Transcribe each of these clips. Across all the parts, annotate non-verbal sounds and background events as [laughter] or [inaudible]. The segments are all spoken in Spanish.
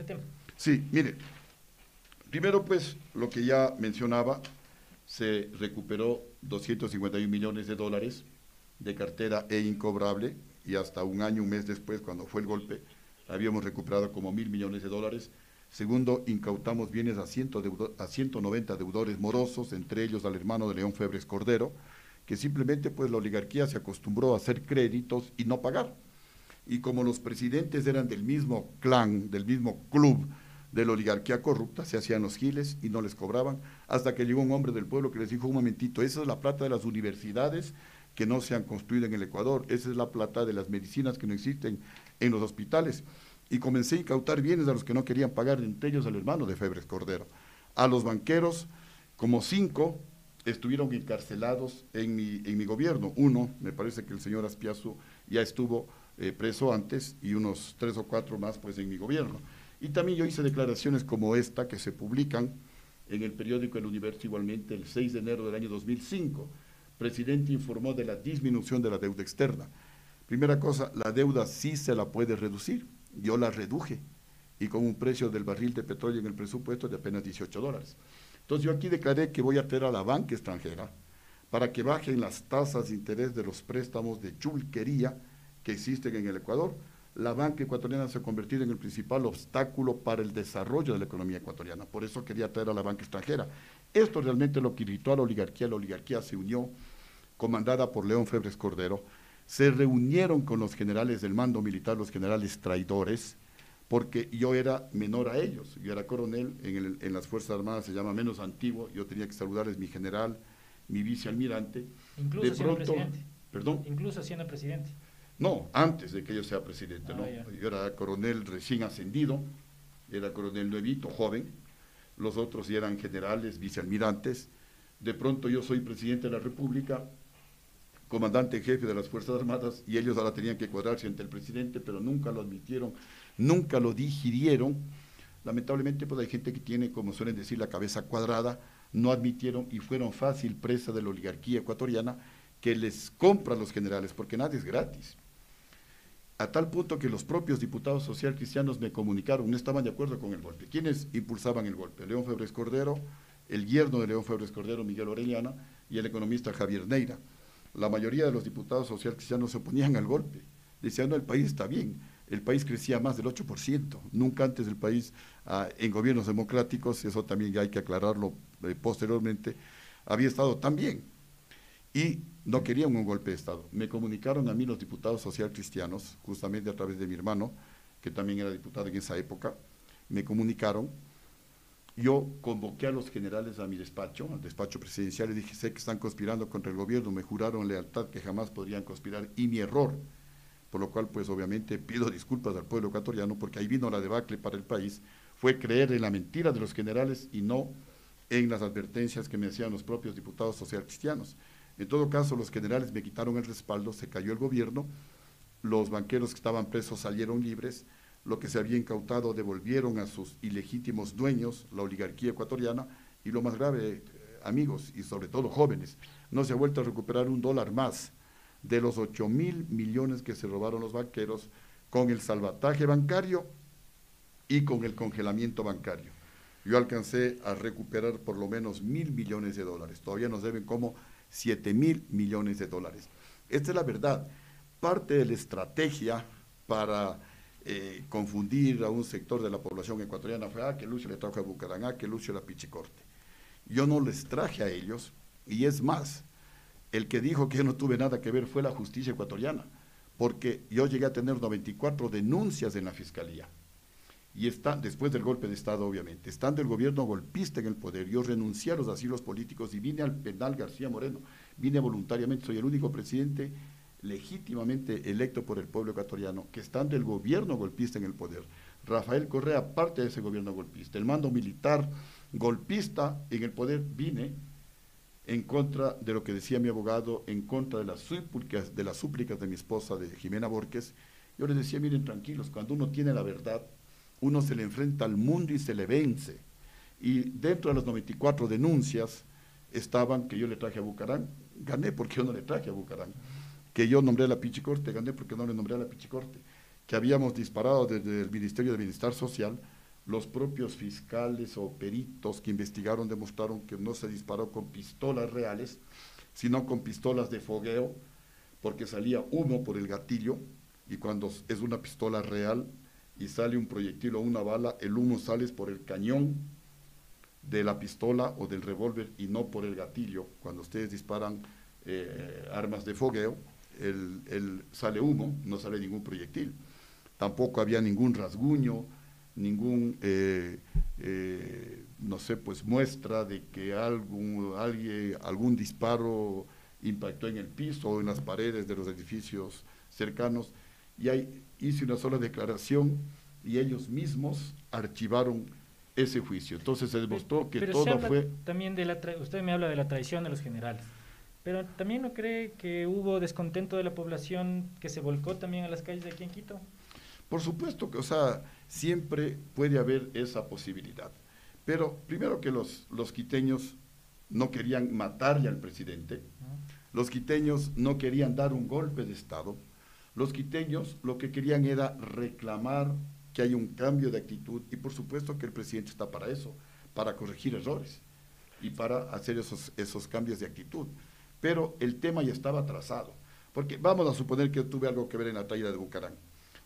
ese tema. Sí, mire, primero pues lo que ya mencionaba, se recuperó 251 millones de dólares de cartera e incobrable y hasta un año, un mes después, cuando fue el golpe, habíamos recuperado como mil millones de dólares. Segundo, incautamos bienes a, a 190 deudores morosos, entre ellos al hermano de León Febres Cordero, que simplemente pues la oligarquía se acostumbró a hacer créditos y no pagar. Y como los presidentes eran del mismo clan, del mismo club de la oligarquía corrupta, se hacían los giles y no les cobraban, hasta que llegó un hombre del pueblo que les dijo, un momentito, esa es la plata de las universidades que no se han construido en el Ecuador, esa es la plata de las medicinas que no existen en los hospitales. Y comencé a incautar bienes a los que no querían pagar, entre ellos al hermano de Febres Cordero. A los banqueros, como cinco, estuvieron encarcelados en mi, en mi gobierno. Uno, me parece que el señor Aspiazu ya estuvo eh, preso antes y unos tres o cuatro más pues en mi gobierno. Y también yo hice declaraciones como esta que se publican en el periódico El Universo igualmente el 6 de enero del año 2005. Presidente informó de la disminución de la deuda externa. Primera cosa, la deuda sí se la puede reducir. Yo la reduje y con un precio del barril de petróleo en el presupuesto de apenas 18 dólares. Entonces yo aquí declaré que voy a traer a la banca extranjera para que bajen las tasas de interés de los préstamos de chulquería que existen en el Ecuador. La banca ecuatoriana se ha convertido en el principal obstáculo para el desarrollo de la economía ecuatoriana. Por eso quería traer a la banca extranjera. Esto realmente lo que irritó a la oligarquía. La oligarquía se unió, comandada por León Febres Cordero. Se reunieron con los generales del mando militar, los generales traidores, porque yo era menor a ellos, yo era coronel, en, las Fuerzas Armadas se llama menos antiguo, yo tenía que saludarles mi general, mi vicealmirante. Incluso siendo presidente. ¿Perdón? Incluso siendo presidente. No, antes de que yo sea presidente, no. Ah, yo era coronel recién ascendido, era coronel nuevito, joven, los otros ya eran generales, vicealmirantes. De pronto yo soy presidente de la República, comandante jefe de las Fuerzas Armadas, y ellos ahora tenían que cuadrarse ante el presidente, pero nunca lo admitieron nunca lo digirieron. Lamentablemente, pues hay gente que tiene, como suelen decir, la cabeza cuadrada, no admitieron y fueron fácil presa de la oligarquía ecuatoriana que les compra a los generales, porque nadie es gratis. A tal punto que los propios diputados social cristianos me comunicaron, no estaban de acuerdo con el golpe. ¿Quiénes impulsaban el golpe? León Febres Cordero, el yerno de León Febres Cordero, Miguel Orellana, y el economista Javier Neira. La mayoría de los diputados social cristianos se oponían al golpe. Decían, no, el país está bien el país crecía más del 8%. Nunca antes el país, ah, en gobiernos democráticos, eso también hay que aclararlo eh, posteriormente, había estado tan bien. Y no querían un golpe de Estado. Me comunicaron a mí los diputados social cristianos, justamente a través de mi hermano, que también era diputado en esa época, me comunicaron. Yo convoqué a los generales a mi despacho, al despacho presidencial, y dije, sé que están conspirando contra el gobierno, me juraron lealtad que jamás podrían conspirar, y mi error por lo cual pues obviamente pido disculpas al pueblo ecuatoriano porque ahí vino la debacle para el país, fue creer en la mentira de los generales y no en las advertencias que me hacían los propios diputados social cristianos. En todo caso, los generales me quitaron el respaldo, se cayó el gobierno, los banqueros que estaban presos salieron libres, lo que se había incautado devolvieron a sus ilegítimos dueños, la oligarquía ecuatoriana, y lo más grave, eh, amigos y sobre todo jóvenes, no se ha vuelto a recuperar un dólar más de los 8 mil millones que se robaron los banqueros con el salvataje bancario y con el congelamiento bancario. Yo alcancé a recuperar por lo menos mil millones de dólares. Todavía nos deben como 7 mil millones de dólares. Esta es la verdad. Parte de la estrategia para eh, confundir a un sector de la población ecuatoriana fue, ah, que Lucio le trajo a Bucaramanga, que Lucio la Pichicorte. Yo no les traje a ellos, y es más, el que dijo que yo no tuve nada que ver fue la justicia ecuatoriana, porque yo llegué a tener 94 denuncias en la fiscalía. Y está, después del golpe de Estado, obviamente, estando el gobierno golpista en el poder, yo renuncié a los asilos políticos y vine al penal García Moreno. Vine voluntariamente, soy el único presidente legítimamente electo por el pueblo ecuatoriano, que estando el gobierno golpista en el poder. Rafael Correa, parte de ese gobierno golpista. El mando militar golpista en el poder, vine en contra de lo que decía mi abogado, en contra de las súplicas de, las súplicas de mi esposa, de Jimena Borges. Yo les decía, miren, tranquilos, cuando uno tiene la verdad, uno se le enfrenta al mundo y se le vence. Y dentro de las 94 denuncias estaban que yo le traje a Bucarán, gané porque yo no le traje a Bucarán, que yo nombré a la Pichicorte, gané porque no le nombré a la Pichicorte, que habíamos disparado desde el Ministerio de Bienestar Social los propios fiscales o peritos que investigaron demostraron que no se disparó con pistolas reales, sino con pistolas de fogueo, porque salía humo por el gatillo, y cuando es una pistola real y sale un proyectil o una bala, el humo sale por el cañón de la pistola o del revólver y no por el gatillo. Cuando ustedes disparan eh, armas de fogueo, el, sale humo, no sale ningún proyectil. Tampoco había ningún rasguño, ningún, eh, eh, no sé, pues muestra de que algún, alguien, algún disparo impactó en el piso o en las paredes de los edificios cercanos. Y ahí hice una sola declaración y ellos mismos archivaron ese juicio. Entonces se demostró que todo fue... También de la usted me habla de la traición de los generales, pero también no cree que hubo descontento de la población que se volcó también a las calles de aquí en Quito. Por supuesto que, o sea, siempre puede haber esa posibilidad. Pero primero que los, los quiteños no querían matarle al presidente, los quiteños no querían dar un golpe de Estado, los quiteños lo que querían era reclamar que hay un cambio de actitud y por supuesto que el presidente está para eso, para corregir errores y para hacer esos, esos cambios de actitud. Pero el tema ya estaba trazado, porque vamos a suponer que tuve algo que ver en la traída de Bucarán.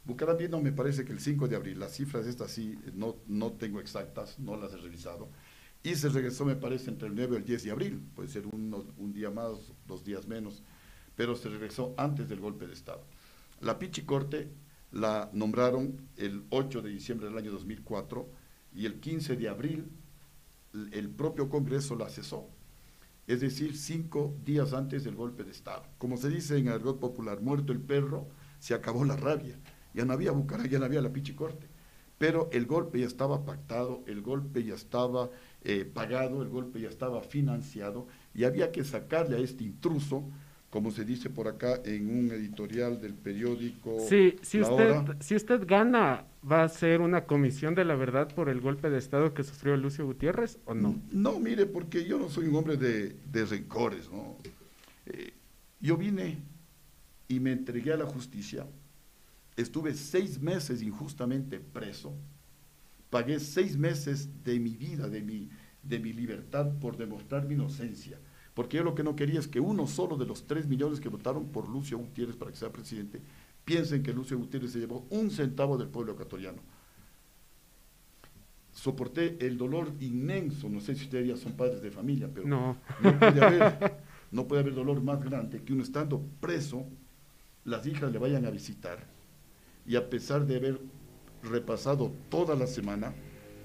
Bucarán vino, me parece que el 5 de abril, las cifras estas sí no, no tengo exactas, no las he revisado, y se regresó, me parece, entre el 9 y el 10 de abril, puede ser un día más, dos días menos, pero se regresó antes del golpe de Estado. La Pichicorte la nombraron el 8 de diciembre del año 2004 y el 15 de abril el propio Congreso la cesó. Es decir, cinco días antes del golpe de Estado. Como se dice en argot popular, muerto el perro, se acabó la rabia. Ya no había Bucaram, ya no había la pichicorte. Pero el golpe ya estaba pactado, el golpe ya estaba eh, pagado, el golpe ya estaba financiado y había que sacarle a este intruso como se dice por acá en un editorial del periódico. Sí, si, usted, si usted gana, ¿va a ser una comisión de la verdad por el golpe de Estado que sufrió Lucio Gutiérrez o no? No, mire, porque yo no soy un hombre de, rencores, ¿no? Eh, yo vine y me entregué a la justicia, estuve seis meses injustamente preso, pagué seis meses de mi vida, de mi, de mi libertad por demostrar mi inocencia porque yo lo que no quería es que uno solo de los tres millones que votaron por Lucio Gutiérrez para que sea presidente piensen que Lucio Gutiérrez se llevó un centavo del pueblo ecuatoriano. Soporté el dolor inmenso, no sé si ustedes ya son padres de familia, pero no, puede, haber, [laughs] no puede haber dolor más grande que uno estando preso, las hijas le vayan a visitar y a pesar de haber repasado toda la semana,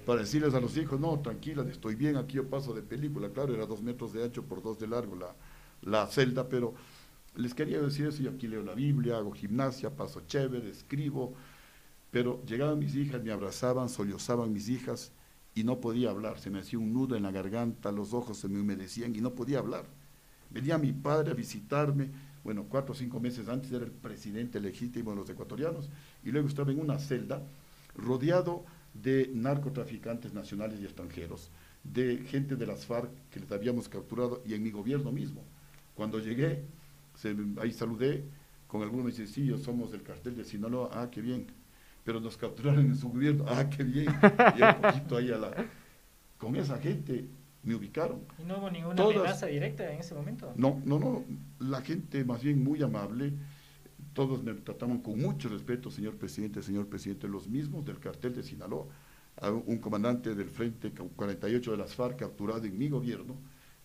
para decirles a los hijos, no, tranquila, estoy bien, aquí yo paso de película, claro, era dos metros de ancho por dos de largo la, la celda, pero les quería decir eso, yo aquí leo la Biblia, hago gimnasia, paso chévere, escribo, pero llegaban mis hijas, me abrazaban, sollozaban mis hijas y no podía hablar, se me hacía un nudo en la garganta, los ojos se me humedecían y no podía hablar. Venía mi padre a visitarme, bueno, cuatro o cinco meses antes era el presidente legítimo de los ecuatorianos, y luego estaba en una celda rodeado de narcotraficantes nacionales y extranjeros, de gente de las FARC que les habíamos capturado y en mi gobierno mismo. Cuando llegué, ahí saludé con algunos me sí, somos del cartel de Sinaloa, ah, qué bien, pero nos capturaron en su gobierno, ah, qué bien, y un poquito ahí a la... Con esa gente me ubicaron. ¿Y no hubo ninguna amenaza directa en ese momento? No, no, no, la gente más bien muy amable, todos me trataban con mucho respeto, señor presidente, señor presidente, los mismos del cartel de Sinaloa, un comandante del Frente 48 de las FARC capturado en mi gobierno,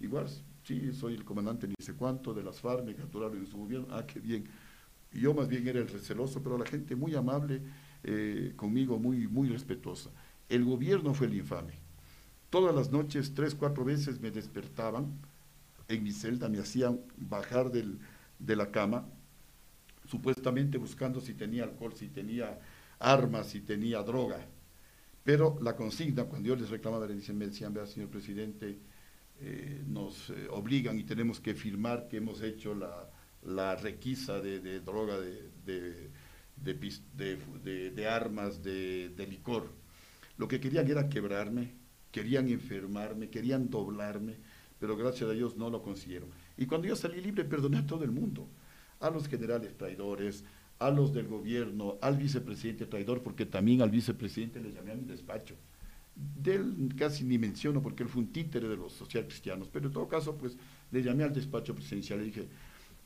igual, sí, soy el comandante ni sé cuánto de las FARC, me capturaron en su gobierno, ah, qué bien. yo más bien era el receloso, pero la gente muy amable eh, conmigo, muy, muy respetuosa. El gobierno fue el infame. Todas las noches, tres, cuatro veces me despertaban en mi celda, me hacían bajar del, de la cama, supuestamente buscando si tenía alcohol, si tenía armas, si tenía droga. Pero la consigna, cuando yo les reclamaba, le dicen, me decían, vea, señor presidente, eh, nos eh, obligan y tenemos que firmar que hemos hecho la, requisa de, droga, de, de, armas, de, licor. Lo que querían era quebrarme, querían enfermarme, querían doblarme, pero gracias a Dios no lo consiguieron. Y cuando yo salí libre, perdoné a todo el mundo a los generales traidores, a los del gobierno, al vicepresidente traidor, porque también al vicepresidente le llamé a mi despacho. De él casi ni menciono porque él fue un títere de los social cristianos, pero en todo caso, pues le llamé al despacho presidencial y dije,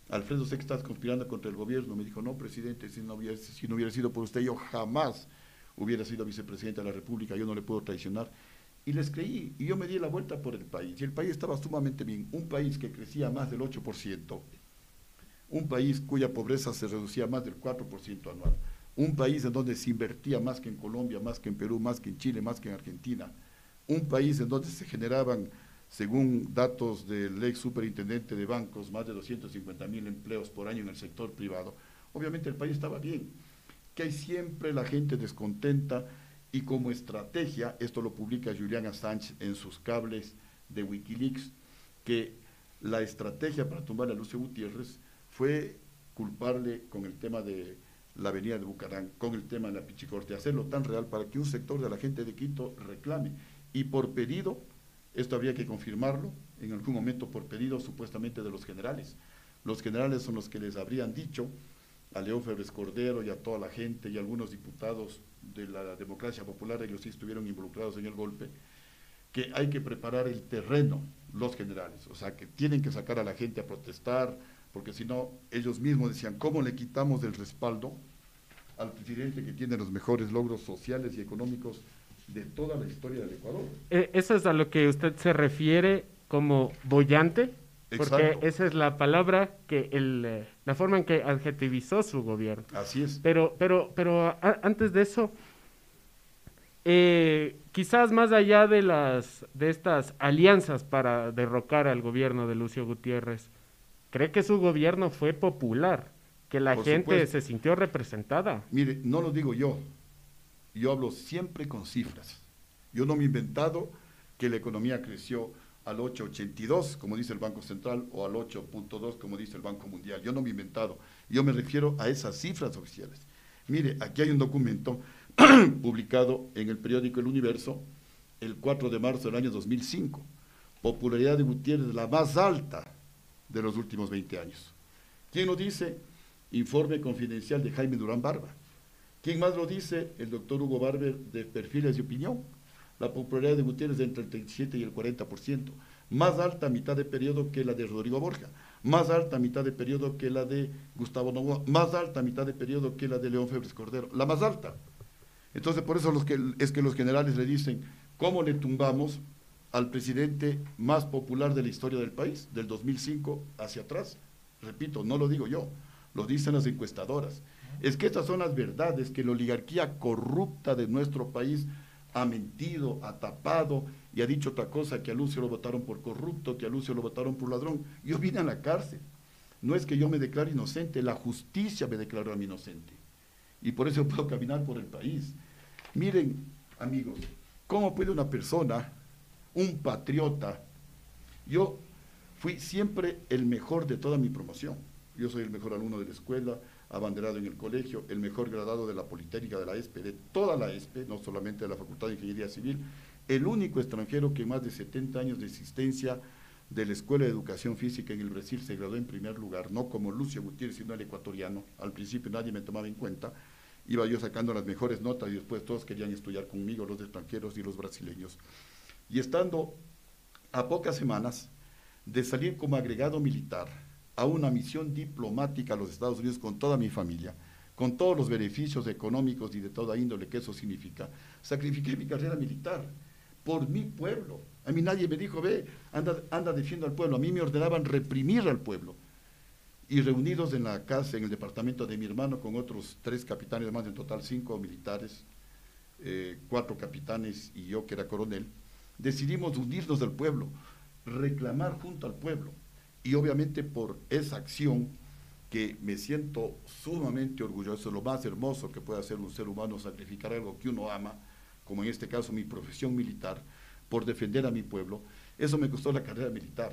Alfredo, sé que estás conspirando contra el gobierno. Me dijo, no, presidente, si no hubiera, si no hubiera sido por usted, yo jamás hubiera sido vicepresidente de la República, yo no le puedo traicionar. Y les creí, y yo me di la vuelta por el país, y el país estaba sumamente bien. Un país que crecía más del 8%, un país cuya pobreza se reducía más del 4% anual, un país en donde se invertía más que en Colombia, más que en Perú, más que en Chile, más que en Argentina, un país en donde se generaban, según datos del ex superintendente de bancos, más de 250 mil empleos por año en el sector privado, obviamente el país estaba bien, que hay siempre la gente descontenta y como estrategia, esto lo publica Julian Assange en sus cables de Wikileaks, que la estrategia para tumbar a Lucio Gutiérrez fue culparle con el tema de la avenida de Bucarán, con el tema de la Pichicorte, hacerlo tan real para que un sector de la gente de Quito reclame. Y por pedido, esto habría que confirmarlo, en algún momento por pedido supuestamente de los generales. Los generales son los que les habrían dicho a León Febres Cordero y a toda la gente y algunos diputados de la democracia popular, ellos sí estuvieron involucrados en el golpe, que hay que preparar el terreno, los generales, o sea, que tienen que sacar a la gente a protestar, porque si no, ellos mismos decían, ¿cómo le quitamos el respaldo al presidente que tiene los mejores logros sociales y económicos de toda la historia del Ecuador? Eh, ¿Eso es a lo que usted se refiere como bollante? Porque esa es la palabra que el, eh, la forma en que adjetivizó su gobierno. Así es. Pero, pero, pero antes de eso, eh, quizás más allá de las de estas alianzas para derrocar al gobierno de Lucio Gutiérrez, ¿cree que su gobierno fue popular? Que la gente se sintió representada. Mire, no lo digo yo. Yo hablo siempre con cifras. Yo no me he inventado que la economía creció al 8.82, como dice el Banco Central, o al 8.2, como dice el Banco Mundial. Yo no me he inventado. Yo me refiero a esas cifras oficiales. Mire, aquí hay un documento [clears throat] publicado en el periódico El Universo el 4 de marzo del año 2005. Popularidad de Gutiérrez, la más alta de los últimos 20 años. ¿Quién lo dice? Informe confidencial de Jaime Durán Barba. ¿Quién más lo dice? El doctor Hugo Barber de Perfiles de Opinión la popularidad de Gutiérrez entre el 37 y el 40%, más alta mitad de periodo que la de Rodrigo Borja, más alta mitad de periodo que la de Gustavo Novoa, más alta mitad de periodo que la de León Febres Cordero, la más alta. Entonces, por eso es que los generales le dicen, ¿cómo le tumbamos al presidente más popular de la historia del país, del 2005 hacia atrás? Repito, no lo digo yo, lo dicen las encuestadoras. Es que estas son las verdades que la oligarquía corrupta de nuestro país ha mentido, ha tapado y ha dicho otra cosa, que a Lucio lo votaron por corrupto, que a Lucio lo votaron por ladrón. Yo vine a la cárcel. No es que yo me declare inocente, la justicia me declaró a mí inocente. Y por eso puedo caminar por el país. Miren, amigos, ¿cómo puede una persona, un patriota, yo fui siempre el mejor de toda mi promoción. Yo soy el mejor alumno de la escuela, abanderado en el colegio, el mejor graduado de la Politécnica de la ESPE, de toda la ESPE, no solamente de la Facultad de Ingeniería Civil, el único extranjero que más de 70 años de existencia de la Escuela de Educación Física en el Brasil se graduó en primer lugar, no como Lucio Gutiérrez, sino el ecuatoriano. Al principio nadie me tomaba en cuenta, iba yo sacando las mejores notas y después todos querían estudiar conmigo, los extranjeros y los brasileños. Y estando a pocas semanas de salir como agregado militar, a una misión diplomática a los Estados Unidos con toda mi familia, con todos los beneficios económicos y de toda índole que eso significa, sacrifiqué mi carrera militar por mi pueblo. A mí nadie me dijo, ve, anda, anda defiendo al pueblo. A mí me ordenaban reprimir al pueblo. Y reunidos en la casa, en el departamento de mi hermano, con otros tres capitanes, más en total cinco militares, eh, cuatro capitanes y yo, que era coronel, decidimos unirnos al pueblo, reclamar junto al pueblo y obviamente por esa acción que me siento sumamente orgulloso, lo más hermoso que puede hacer un ser humano, sacrificar algo que uno ama, como en este caso mi profesión militar, por defender a mi pueblo, eso me costó la carrera militar.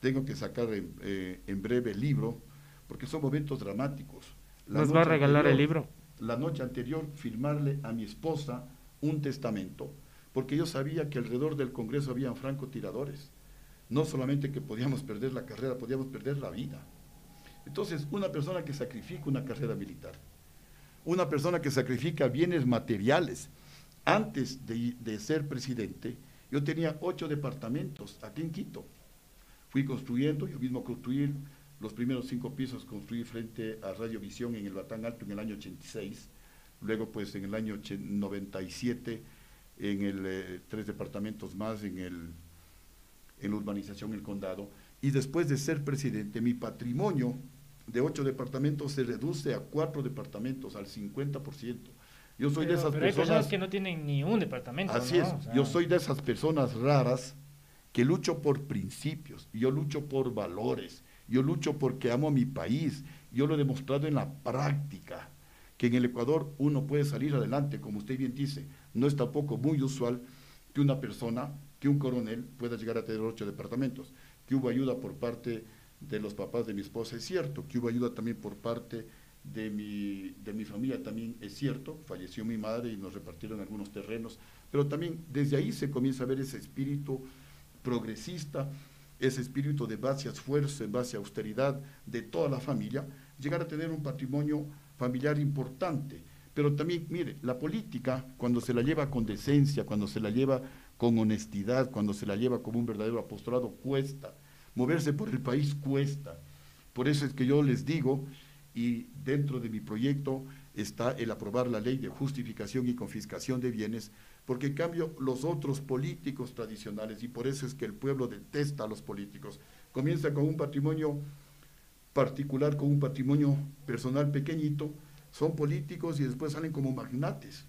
Tengo que sacar en, eh, breve el libro, porque son momentos dramáticos. ¿Nos va a regalar el libro? La noche anterior, firmarle a mi esposa un testamento, porque yo sabía que alrededor del Congreso habían francotiradores no solamente que podíamos perder la carrera, podíamos perder la vida. Entonces, una persona que sacrifica una carrera militar, una persona que sacrifica bienes materiales, Antes de, de ser presidente, yo tenía ocho departamentos aquí en Quito. Fui construyendo, yo mismo construí los primeros cinco pisos, construí frente a Radiovisión en el Batán Alto en el año 86. Luego, pues en el año 97, en el, eh, tres departamentos más en, el, en la urbanización El Condado. Y después de ser presidente, mi patrimonio de ocho departamentos se reduce a cuatro departamentos, al 50%. Yo soy de esas pero hay personas, que no tienen ni un departamento. Así es, yo soy de esas personas raras que lucho por principios, yo lucho por valores, yo lucho porque amo a mi país, yo lo he demostrado en la práctica, que en el Ecuador uno puede salir adelante, como usted bien dice, no es tampoco muy usual que una persona, que un coronel pueda llegar a tener ocho departamentos, que hubo ayuda por parte de los papás de mi esposa, es cierto, que hubo ayuda también por parte de mi, de mi familia, también es cierto, falleció mi madre y nos repartieron algunos terrenos, pero también desde ahí se comienza a ver ese espíritu progresista, ese espíritu de base a esfuerzo, en base a austeridad de toda la familia, llegar a tener un patrimonio familiar importante. Pero también, mire, la política, cuando se la lleva con decencia, cuando se la lleva con honestidad, cuando se la lleva como un verdadero apostolado, cuesta. Moverse por el país cuesta. Por eso es que yo les digo, y dentro de mi proyecto está el aprobar la ley de justificación y confiscación de bienes, porque en cambio los otros políticos tradicionales, y por eso es que el pueblo detesta a los políticos, comienza con un patrimonio particular, con un patrimonio personal pequeñito, son políticos y después salen como magnates.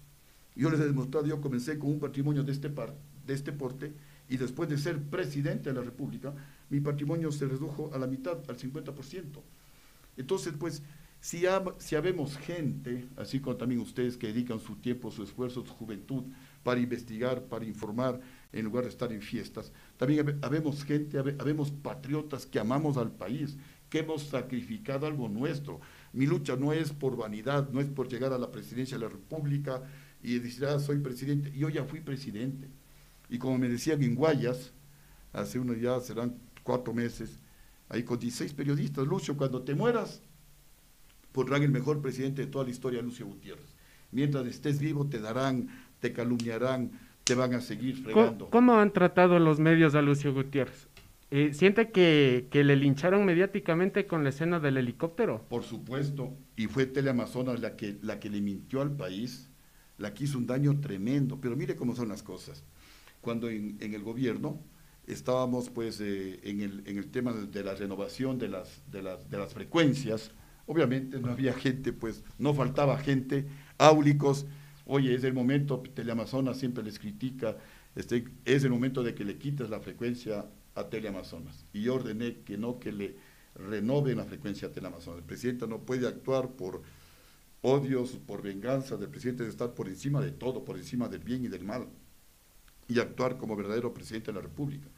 Yo les he demostrado, yo comencé con un patrimonio de este, de este porte y después de ser presidente de la República, mi patrimonio se redujo a la mitad, al 50%. Entonces, pues, si, si habemos gente, así como también ustedes que dedican su tiempo, su esfuerzo, su juventud para investigar, para informar, en lugar de estar en fiestas, también habemos gente, habemos patriotas que amamos al país, que hemos sacrificado algo nuestro. Mi lucha no es por vanidad, no es por llegar a la presidencia de la República y decir, ah, soy presidente. Yo ya fui presidente. Y como me decían en Guayas, hace unos ya serán cuatro meses, ahí con 16 periodistas, Lucio, cuando te mueras, pondrán el mejor presidente de toda la historia, Lucio Gutiérrez. Mientras estés vivo, te darán, te calumniarán, te van a seguir fregando. ¿Cómo, han tratado los medios a Lucio Gutiérrez? Eh, ¿Siente que, le lincharon mediáticamente con la escena del helicóptero? Por supuesto, y fue Teleamazonas la que, la que le mintió al país, la que hizo un daño tremendo, pero mire cómo son las cosas. Cuando en, en el gobierno estábamos pues eh, en, el, en, el, tema de, la renovación de las, de, las, de las frecuencias, obviamente no había gente, pues no faltaba gente, áulicos, oye, es el momento, Teleamazonas siempre les critica, este, es el momento de que le quites la frecuencia a Teleamazonas. Y ordené que no, que le renoven la frecuencia a Teleamazonas. El presidente no puede actuar por odios, por venganza, el presidente debe estar por encima de todo, por encima del bien y del mal, y actuar como verdadero presidente de la República.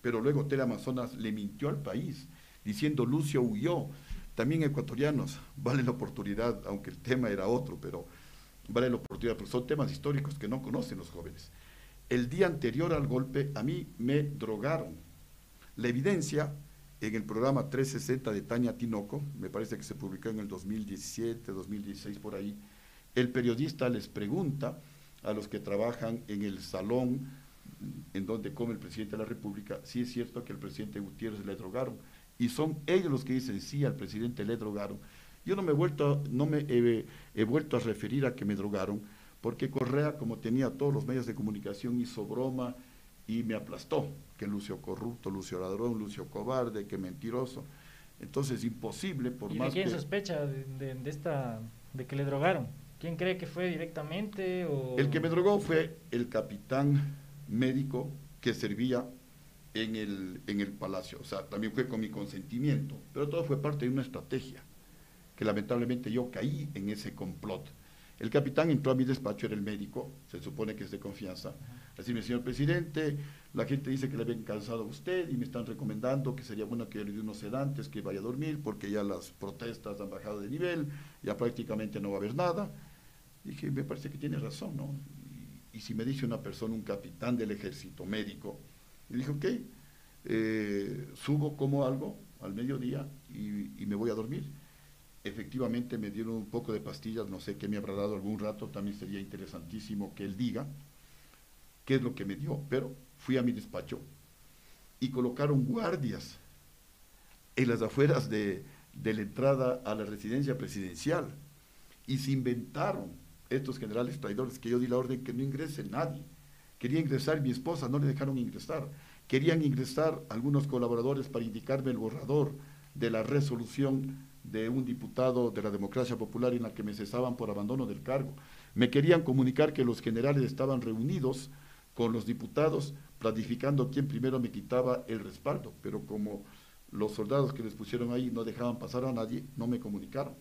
Pero luego Teleamazonas le mintió al país, diciendo Lucio huyó. También ecuatorianos, vale la oportunidad, aunque el tema era otro, pero vale la oportunidad, porque son temas históricos que no conocen los jóvenes. El día anterior al golpe, a mí me drogaron la evidencia en el programa 360 de Tania Tinoco, me parece que se publicó en el 2017, 2016 por ahí, el periodista les pregunta a los que trabajan en el salón en donde come el presidente de la República si es cierto que el presidente Gutiérrez le drogaron. Y son ellos los que dicen sí, al presidente le drogaron. Yo no me he vuelto, no me he vuelto a referir a que me drogaron, porque Correa, como tenía todos los medios de comunicación, hizo broma, y me aplastó, que Lucio corrupto, Lucio ladrón, Lucio cobarde, que mentiroso. Entonces, imposible, por ¿Y más de quién sospecha de, esta, de que le drogaron? ¿Quién cree que fue directamente? O... El que me drogó fue el capitán médico que servía en el, en el palacio. O sea, también fue con mi consentimiento, pero todo fue parte de una estrategia, que lamentablemente yo caí en ese complot. El capitán entró a mi despacho, era el médico, se supone que es de confianza. Así me señor presidente, la gente dice que le habían cansado a usted y me están recomendando que sería bueno que le dé unos sedantes, que vaya a dormir, porque ya las protestas han bajado de nivel, ya prácticamente no va a haber nada. dije, me parece que tiene razón, ¿no? Y, si me dice una persona, un capitán del ejército médico, le dije, ok, eh, subo como algo al mediodía y, y me voy a dormir. Efectivamente me dieron un poco de pastillas, no sé qué me habrá dado algún rato, también sería interesantísimo que él diga qué es lo que me dio, pero fui a mi despacho y colocaron guardias en las afueras de, de la entrada a la residencia presidencial y se inventaron estos generales traidores que yo di la orden que no ingrese nadie. Quería ingresar mi esposa, no le dejaron ingresar. Querían ingresar algunos colaboradores para indicarme el borrador de la resolución de un diputado de la democracia popular en la que me cesaban por abandono del cargo. Me querían comunicar que los generales estaban reunidos con los diputados planificando quién primero me quitaba el respaldo, pero como los soldados que les pusieron ahí no dejaban pasar a nadie, no me comunicaron.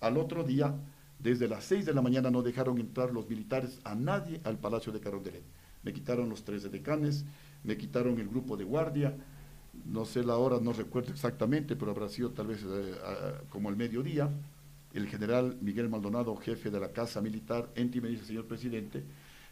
Al otro día, desde las seis de la mañana no dejaron entrar los militares a nadie al Palacio de Carondelet. Me quitaron los tres decanes, me quitaron el grupo de guardia, no sé la hora, no recuerdo exactamente, pero habrá sido tal vez eh, como el mediodía. El general Miguel Maldonado, jefe de la Casa Militar, enti me dice, señor presidente,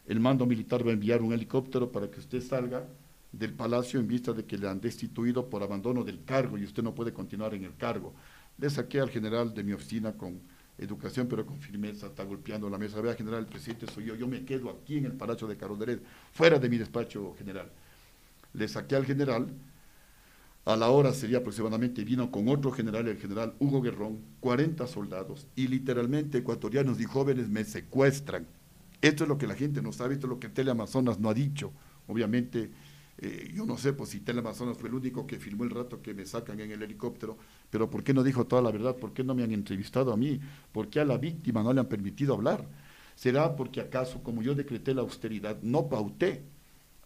el mando militar va a enviar un helicóptero para que usted salga del palacio en vista de que le han destituido por abandono del cargo y usted no puede continuar en el cargo. Le saqué al general de mi oficina con educación, pero con firmeza, está golpeando la mesa. Vea, general, el presidente soy yo, yo me quedo aquí en el Palacio de Carondelet, fuera de mi despacho general. Le saqué al general, a la hora sería aproximadamente, vino con otro general, el general Hugo Guerrón, 40 soldados, y literalmente ecuatorianos y jóvenes me secuestran. Esto es lo que la gente no sabe, esto es lo que Teleamazonas no ha dicho. Obviamente, eh, yo no sé pues, si Teleamazonas fue el único que filmó el rato que me sacan en el helicóptero, pero ¿por qué no dijo toda la verdad? ¿Por qué no me han entrevistado a mí? ¿Por qué a la víctima no le han permitido hablar? ¿Será porque acaso, como yo decreté la austeridad, no pauté?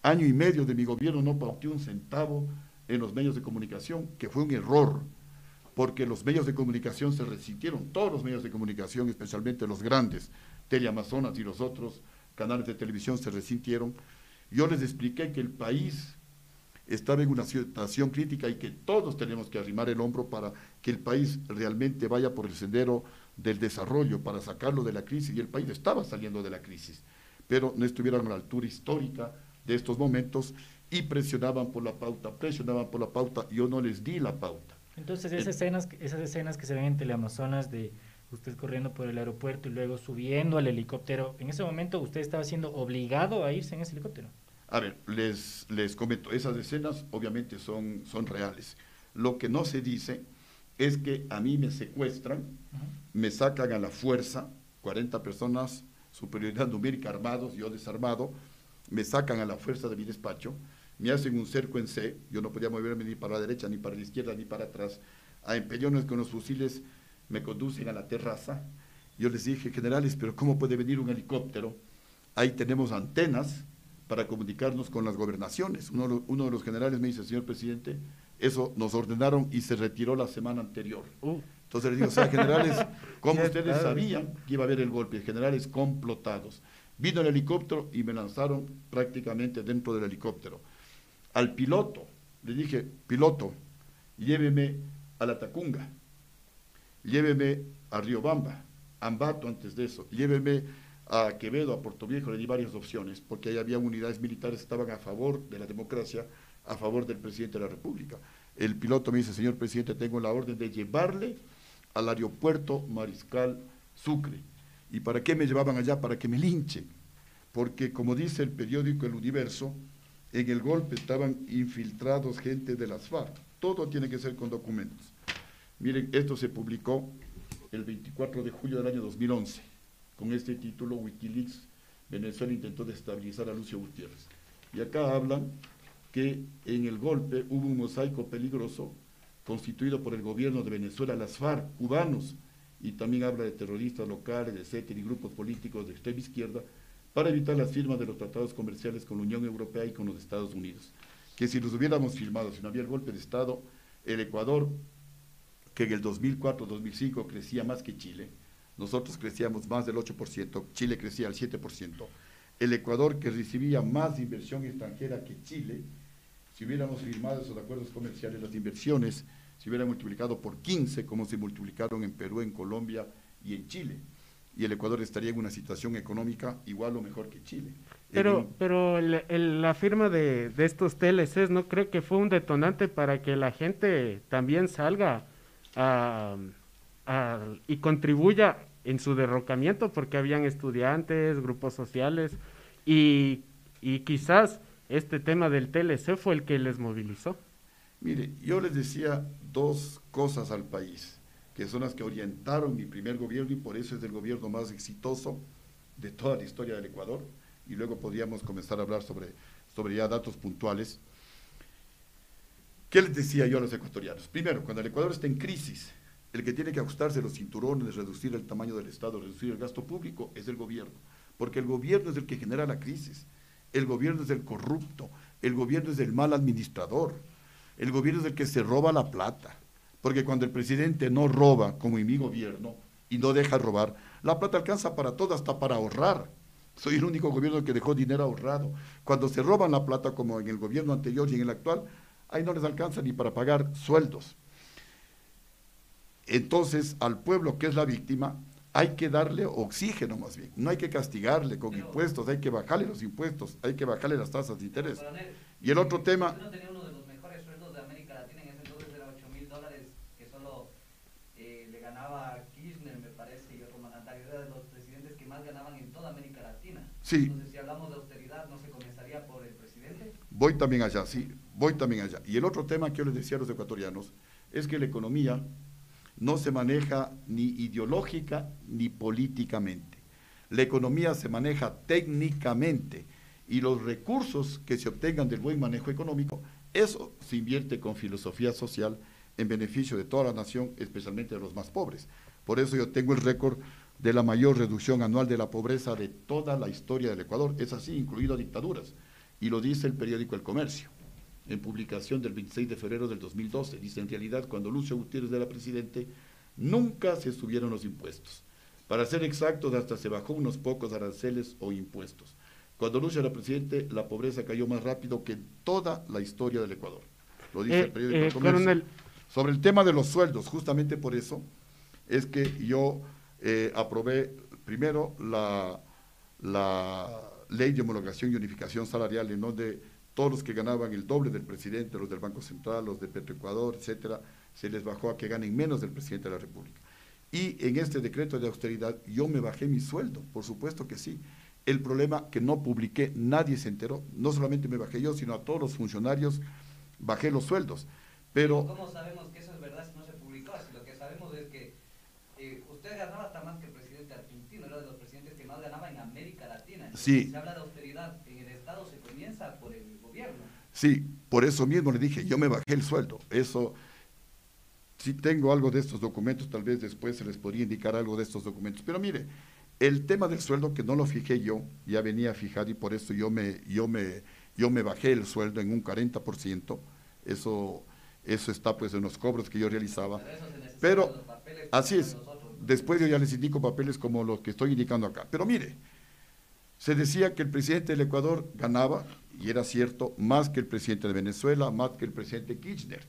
Año y medio de mi gobierno no pauté un centavo en los medios de comunicación, que fue un error, porque los medios de comunicación se resintieron, todos los medios de comunicación, especialmente los grandes, Teleamazonas y los otros canales de televisión se resintieron. Yo les expliqué que el país estaba en una situación crítica y que todos tenemos que arrimar el hombro para que el país realmente vaya por el sendero del desarrollo, para sacarlo de la crisis, y el país estaba saliendo de la crisis, pero no estuvieron a la altura histórica de estos momentos y presionaban por la pauta, presionaban por la pauta, yo no les di la pauta. Entonces esas escenas, esas escenas que se ven en Teleamazonas de usted corriendo por el aeropuerto y luego subiendo al helicóptero, en ese momento usted estaba siendo obligado a irse en ese helicóptero. A ver, les, les comento, esas escenas obviamente son, son reales. Lo que no se dice es que a mí me secuestran, me sacan a la fuerza, 40 personas, superioridad numérica armados, yo desarmado, me sacan a la fuerza de mi despacho, me hacen un cerco en C, yo no podía moverme ni para la derecha, ni para la izquierda, ni para atrás, a empellones con los fusiles me conducen a la terraza. Yo les dije, generales, pero ¿cómo puede venir un helicóptero? Ahí tenemos antenas para comunicarnos con las gobernaciones. Uno, uno de los generales me dice, señor presidente, eso nos ordenaron y se retiró la semana anterior. Uh. Entonces les digo, o sea, generales, [laughs] ¿cómo ustedes sabían que iba a haber el golpe? Generales complotados. Vino el helicóptero y me lanzaron prácticamente dentro del helicóptero. Al piloto, le dije, piloto, lléveme a la Tacunga lléveme a Riobamba, Ambato antes de eso, lléveme a Quevedo, a Puerto Viejo, le di varias opciones, porque ahí había unidades militares que estaban a favor de la democracia, a favor del presidente de la República. El piloto me dice, señor presidente, tengo la orden de llevarle al aeropuerto Mariscal Sucre. ¿Y para qué me llevaban allá? Para que me linchen. Porque como dice el periódico El Universo, en el golpe estaban infiltrados gente de las FARC. Todo tiene que ser con documentos. Miren, esto se publicó el 24 de julio del año 2011, con este título, Wikileaks, Venezuela intentó destabilizar a Lucio Gutiérrez. Y acá hablan que en el golpe hubo un mosaico peligroso constituido por el gobierno de Venezuela, las FARC, cubanos, y también habla de terroristas locales, etcétera, y grupos políticos de extrema izquierda, para evitar las firmas de los tratados comerciales con la Unión Europea y con los Estados Unidos. Que si los hubiéramos firmado, si no había el golpe de Estado, el Ecuador que en el 2004-2005 crecía más que Chile, nosotros crecíamos más del 8%, Chile crecía al 7%, el Ecuador que recibía más inversión extranjera que Chile, si hubiéramos firmado esos acuerdos comerciales, las inversiones se hubieran multiplicado por 15, como se multiplicaron en Perú, en Colombia y en Chile. Y el Ecuador estaría en una situación económica igual o mejor que Chile. Pero, pero la firma de, de estos TLCs no creo que fue un detonante para que la gente también salga y contribuya en su derrocamiento porque habían estudiantes, grupos sociales y y quizás este tema del TLC fue el que les movilizó. Mire, yo les decía dos cosas al país, que son las que orientaron mi primer gobierno y por eso es el gobierno más exitoso de toda la historia del Ecuador. Y luego podríamos comenzar a hablar sobre, sobre ya datos puntuales. ¿Qué les decía yo a los ecuatorianos? Primero, cuando el Ecuador está en crisis, el que tiene que ajustarse los cinturones, reducir el tamaño del Estado, reducir el gasto público, es el gobierno. Porque el gobierno es el que genera la crisis. El gobierno es el corrupto. El gobierno es el mal administrador. El gobierno es el que se roba la plata. Porque cuando el presidente no roba, como en mi gobierno, y no deja robar, la plata alcanza para todo, hasta para ahorrar. Soy el único gobierno que dejó dinero ahorrado. Cuando se roban la plata, como en el gobierno anterior y en el actual, ahí no les alcanza ni para pagar sueldos. Entonces, al pueblo que es la víctima, hay que darle oxígeno más bien. No hay que castigarle con impuestos, hay que bajarle los impuestos, hay que bajarle las tasas de interés. y el otro tema... no tenía uno de los mejores sueldos de América Latina, en ese entonces era 8 mil dólares, que solo eh, le ganaba Kirchner, me parece, y otro mandatario, era de los presidentes que más ganaban en toda América Latina. Sí. Entonces, si hablamos de austeridad, ¿no se comenzaría por el presidente? Voy también allá, sí, voy también allá. Y el otro tema que yo les decía a los ecuatorianos es que la economía no se maneja ni ideológica ni políticamente. La economía se maneja técnicamente y los recursos que se obtengan del buen manejo económico, eso se invierte con filosofía social en beneficio de toda la nación, especialmente de los más pobres. Por eso yo tengo el récord de la mayor reducción anual de la pobreza de toda la historia del Ecuador. Es así, incluido dictaduras. Y lo dice el periódico El Comercio en publicación del 26 de febrero del 2012. Dice, en realidad, cuando Lucio Gutiérrez era presidente, nunca se subieron los impuestos. Para ser exactos, hasta se bajó unos pocos aranceles o impuestos. Cuando Lucio era presidente, la pobreza cayó más rápido que en toda la historia del Ecuador. Lo dice el eh, periódico eh, Sobre el tema de los sueldos, justamente por eso es que yo eh, aprobé primero la, la ley de homologación y unificación salarial en donde todos los que ganaban el doble del presidente, los del Banco Central, los de Petroecuador, etcétera, se les bajó a que ganen menos del presidente de la República. Y en este decreto de austeridad yo me bajé mi sueldo, por supuesto que sí. El problema que no publiqué, nadie se enteró. No solamente me bajé yo, sino a todos los funcionarios bajé los sueldos. Pero ¿Cómo sabemos que eso es verdad si no se publicó? Si lo que sabemos es que eh, usted ganaba hasta más que el presidente argentino, era de los presidentes que más ganaba en América Latina. Sí. Se habla de austeridad en el Estado, se comienza por el Sí, por eso mismo le dije, yo me bajé el sueldo. Eso, si tengo algo de estos documentos, tal vez después se les podría indicar algo de estos documentos. Pero mire, el tema del sueldo que no lo fijé yo, ya venía fijado y por eso yo me, yo me, yo me bajé el sueldo en un 40%. Eso, eso está pues en los cobros que yo realizaba. Pero, así es. Después yo ya les indico papeles como los que estoy indicando acá. Pero mire, se decía que el presidente del Ecuador ganaba, y era cierto, más que el presidente de Venezuela, más que el presidente Kirchner.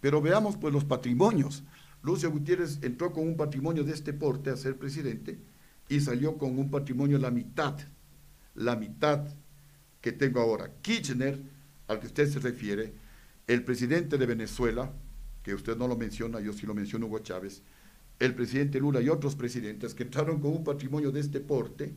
Pero veamos pues los patrimonios. Lucio Gutiérrez entró con un patrimonio de este porte a ser presidente y salió con un patrimonio la mitad, la mitad que tengo ahora. Kirchner, al que usted se refiere, el presidente de Venezuela, que usted no lo menciona, yo sí lo menciono, Hugo Chávez, el presidente Lula y otros presidentes que entraron con un patrimonio de este porte,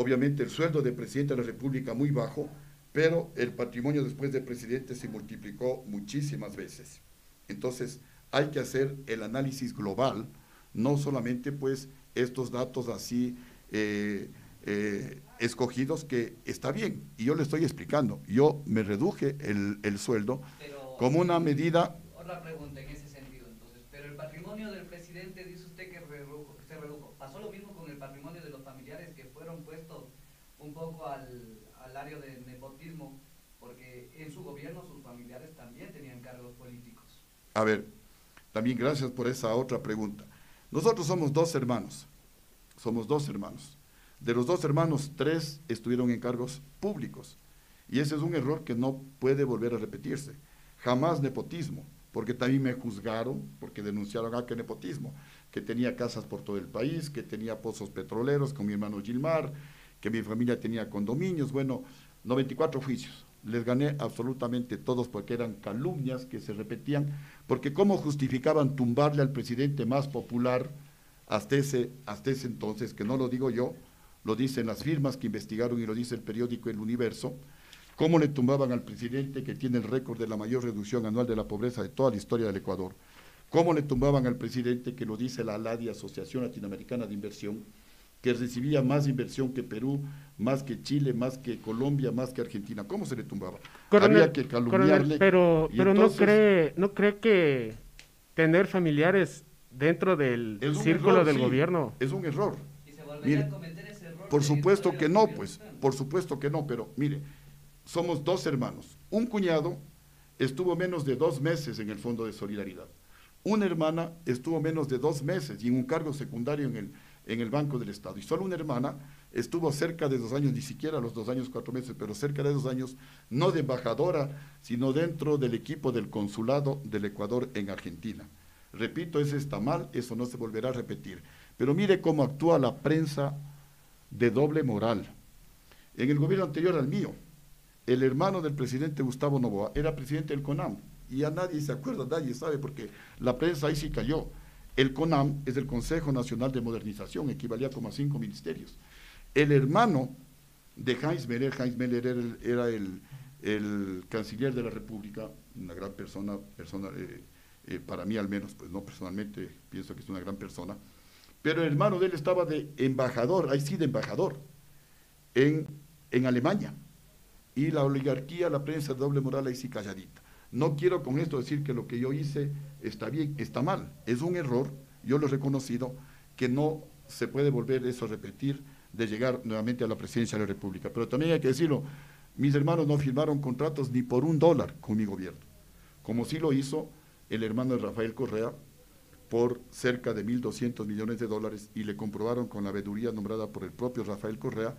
Obviamente el sueldo de presidente de la República muy bajo, pero el patrimonio después de presidente se multiplicó muchísimas veces. Entonces hay que hacer el análisis global, no solamente pues estos datos así eh, eh, escogidos que está bien, y yo le estoy explicando, yo me reduje el, sueldo como una medida... Otra pregunta en ese sentido, entonces, pero el patrimonio del presidente dice usted que se redujo, ¿pasó lo mismo con el patrimonio de los familiares que fueron puestos un poco al, al área de nepotismo, porque en su gobierno sus familiares también tenían cargos políticos. A ver, también gracias por esa otra pregunta. Nosotros somos dos hermanos, somos dos hermanos. De los dos hermanos, tres estuvieron en cargos públicos. Y ese es un error que no puede volver a repetirse. Jamás nepotismo, porque también me juzgaron, porque denunciaron a que nepotismo, que tenía casas por todo el país, que tenía pozos petroleros con mi hermano Gilmar, que mi familia tenía condominios, bueno, 94 juicios. Les gané absolutamente todos porque eran calumnias que se repetían, porque cómo justificaban tumbarle al presidente más popular hasta ese, hasta ese entonces, que no lo digo yo, lo dicen las firmas que investigaron y lo dice el periódico El Universo, cómo le tumbaban al presidente que tiene el récord de la mayor reducción anual de la pobreza de toda la historia del Ecuador, cómo le tumbaban al presidente que lo dice la ALADI, Asociación Latinoamericana de Inversión, que recibía más inversión que Perú, más que Chile, más que Colombia, más que Argentina. ¿Cómo se le tumbaba? Había que calumniarle. pero pero no cree no cree que tener familiares dentro del círculo del gobierno es un error. por supuesto que no, pues, por supuesto que no, pero mire, somos dos hermanos. Un cuñado estuvo menos de dos meses en el Fondo de Solidaridad. Una hermana estuvo menos de dos meses y en un cargo secundario en el en el Banco del Estado. Y solo una hermana estuvo cerca de dos años, ni siquiera los dos años, cuatro meses, pero cerca de dos años, no de embajadora, sino dentro del equipo del consulado del Ecuador en Argentina. Repito, eso está mal, eso no se volverá a repetir. Pero mire cómo actúa la prensa de doble moral. En el gobierno anterior al mío, el hermano del presidente Gustavo Novoa era presidente del CONAM. Y a nadie se acuerda, nadie sabe, porque la prensa ahí sí cayó. El CONAM es el Consejo Nacional de Modernización, equivalía como a cinco ministerios. El hermano de Heinz Meller, Heinz Meller era, el, canciller de la República, una gran persona, persona eh, eh, para mí al menos, pues no personalmente pienso que es una gran persona, pero el hermano de él estaba de embajador, ahí sí de embajador, en, en Alemania. Y la oligarquía, la prensa de doble moral ahí sí calladita. No quiero con esto decir que lo que yo hice está bien, está mal, es un error, yo lo he reconocido, que no se puede volver eso a repetir de llegar nuevamente a la presidencia de la República. Pero también hay que decirlo, mis hermanos no firmaron contratos ni por un dólar con mi gobierno, como sí lo hizo el hermano de Rafael Correa por cerca de 1.200 millones de dólares y le comprobaron con la veeduría nombrada por el propio Rafael Correa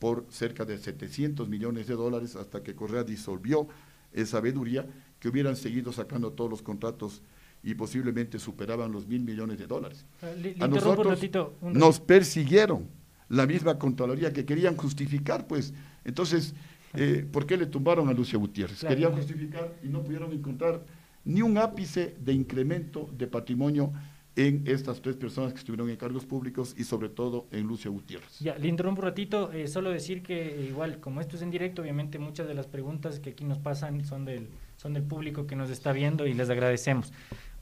por cerca de 700 millones de dólares hasta que Correa disolvió esa veeduría que hubieran seguido sacando todos los contratos y posiblemente superaban los mil millones de dólares. Ah, a nosotros nos persiguieron la misma Contraloría que querían justificar, pues. Entonces, eh, ¿por qué le tumbaron a Lucia Gutiérrez? Querían justificar y no pudieron encontrar ni un ápice de incremento de patrimonio en estas tres personas que estuvieron en cargos públicos y sobre todo en Lucia Gutiérrez. Ya, le interrumpo un ratito, eh, solo decir que igual, como esto es en directo, obviamente muchas de las preguntas que aquí nos pasan son del, son del público que nos está viendo y les agradecemos.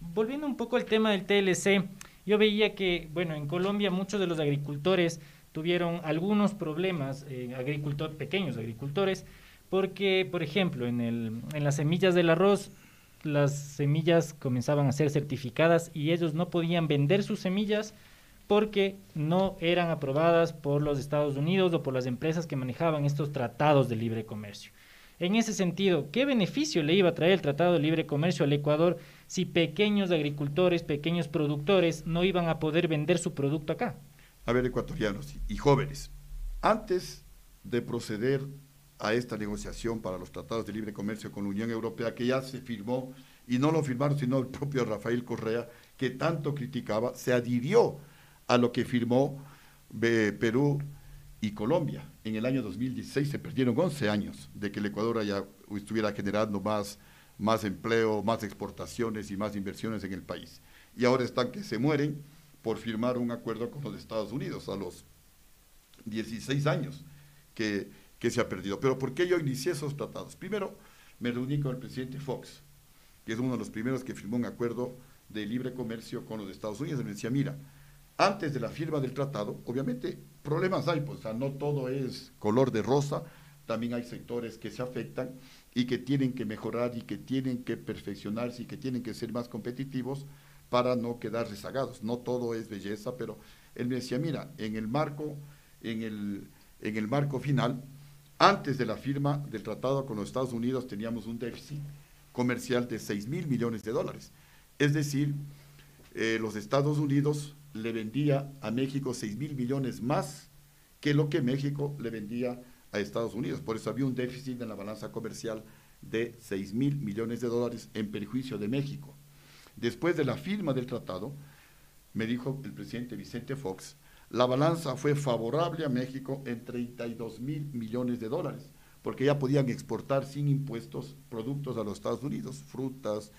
Volviendo un poco al tema del TLC, yo veía que, bueno, en Colombia muchos de los agricultores tuvieron algunos problemas, eh, agricultor, pequeños agricultores, porque, por ejemplo, en, el, en las semillas del arroz las semillas comenzaban a ser certificadas y ellos no podían vender sus semillas porque no eran aprobadas por los Estados Unidos o por las empresas que manejaban estos tratados de libre comercio. En ese sentido, ¿qué beneficio le iba a traer el Tratado de Libre Comercio al Ecuador si pequeños agricultores, pequeños productores no iban a poder vender su producto acá? A ver, ecuatorianos y jóvenes, antes de proceder a esta negociación para los tratados de libre comercio con la Unión Europea, que ya se firmó, y no lo firmaron sino el propio Rafael Correa, que tanto criticaba, se adhirió a lo que firmó eh, Perú y Colombia. En el año 2016 se perdieron 11 años de que el Ecuador ya estuviera generando más, más empleo, más exportaciones y más inversiones en el país. Y ahora están que se mueren por firmar un acuerdo con los Estados Unidos a los 16 años que que se ha perdido. Pero ¿por qué yo inicié esos tratados? Primero, me reuní con el presidente Fox, que es uno de los primeros que firmó un acuerdo de libre comercio con los Estados Unidos. Y me decía, mira, antes de la firma del tratado, obviamente problemas hay, pues, o sea, no todo es color de rosa, también hay sectores que se afectan y que tienen que mejorar y que tienen que perfeccionarse y que tienen que ser más competitivos para no quedar rezagados. No todo es belleza, pero él me decía, mira, en el marco, en el, en el marco final, antes de la firma del tratado con los Estados Unidos teníamos un déficit comercial de 6 mil millones de dólares. Es decir, eh, los Estados Unidos le vendía a México 6 mil millones más que lo que México le vendía a Estados Unidos. Por eso había un déficit en la balanza comercial de 6 mil millones de dólares en perjuicio de México. Después de la firma del tratado, me dijo el presidente Vicente Fox, la balanza fue favorable a México en 32 mil millones de dólares, porque ya podían exportar sin impuestos productos a los Estados Unidos, frutas,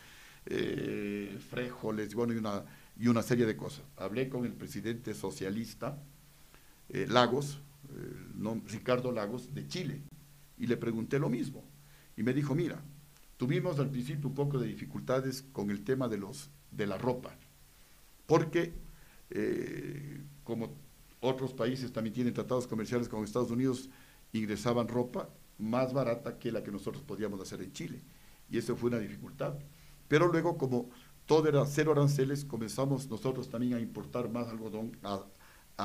eh, frijoles, bueno, y una, y una serie de cosas. Hablé con el presidente socialista, eh, Lagos, Ricardo Lagos, de Chile, y le pregunté lo mismo. Y me dijo, mira, tuvimos al principio un poco de dificultades con el tema de, los, de la ropa, porque eh, como otros países también tienen tratados comerciales con Estados Unidos, ingresaban ropa más barata que la que nosotros podíamos hacer en Chile. Y eso fue una dificultad. Pero luego, como todo era cero aranceles, comenzamos nosotros también a importar más algodón a,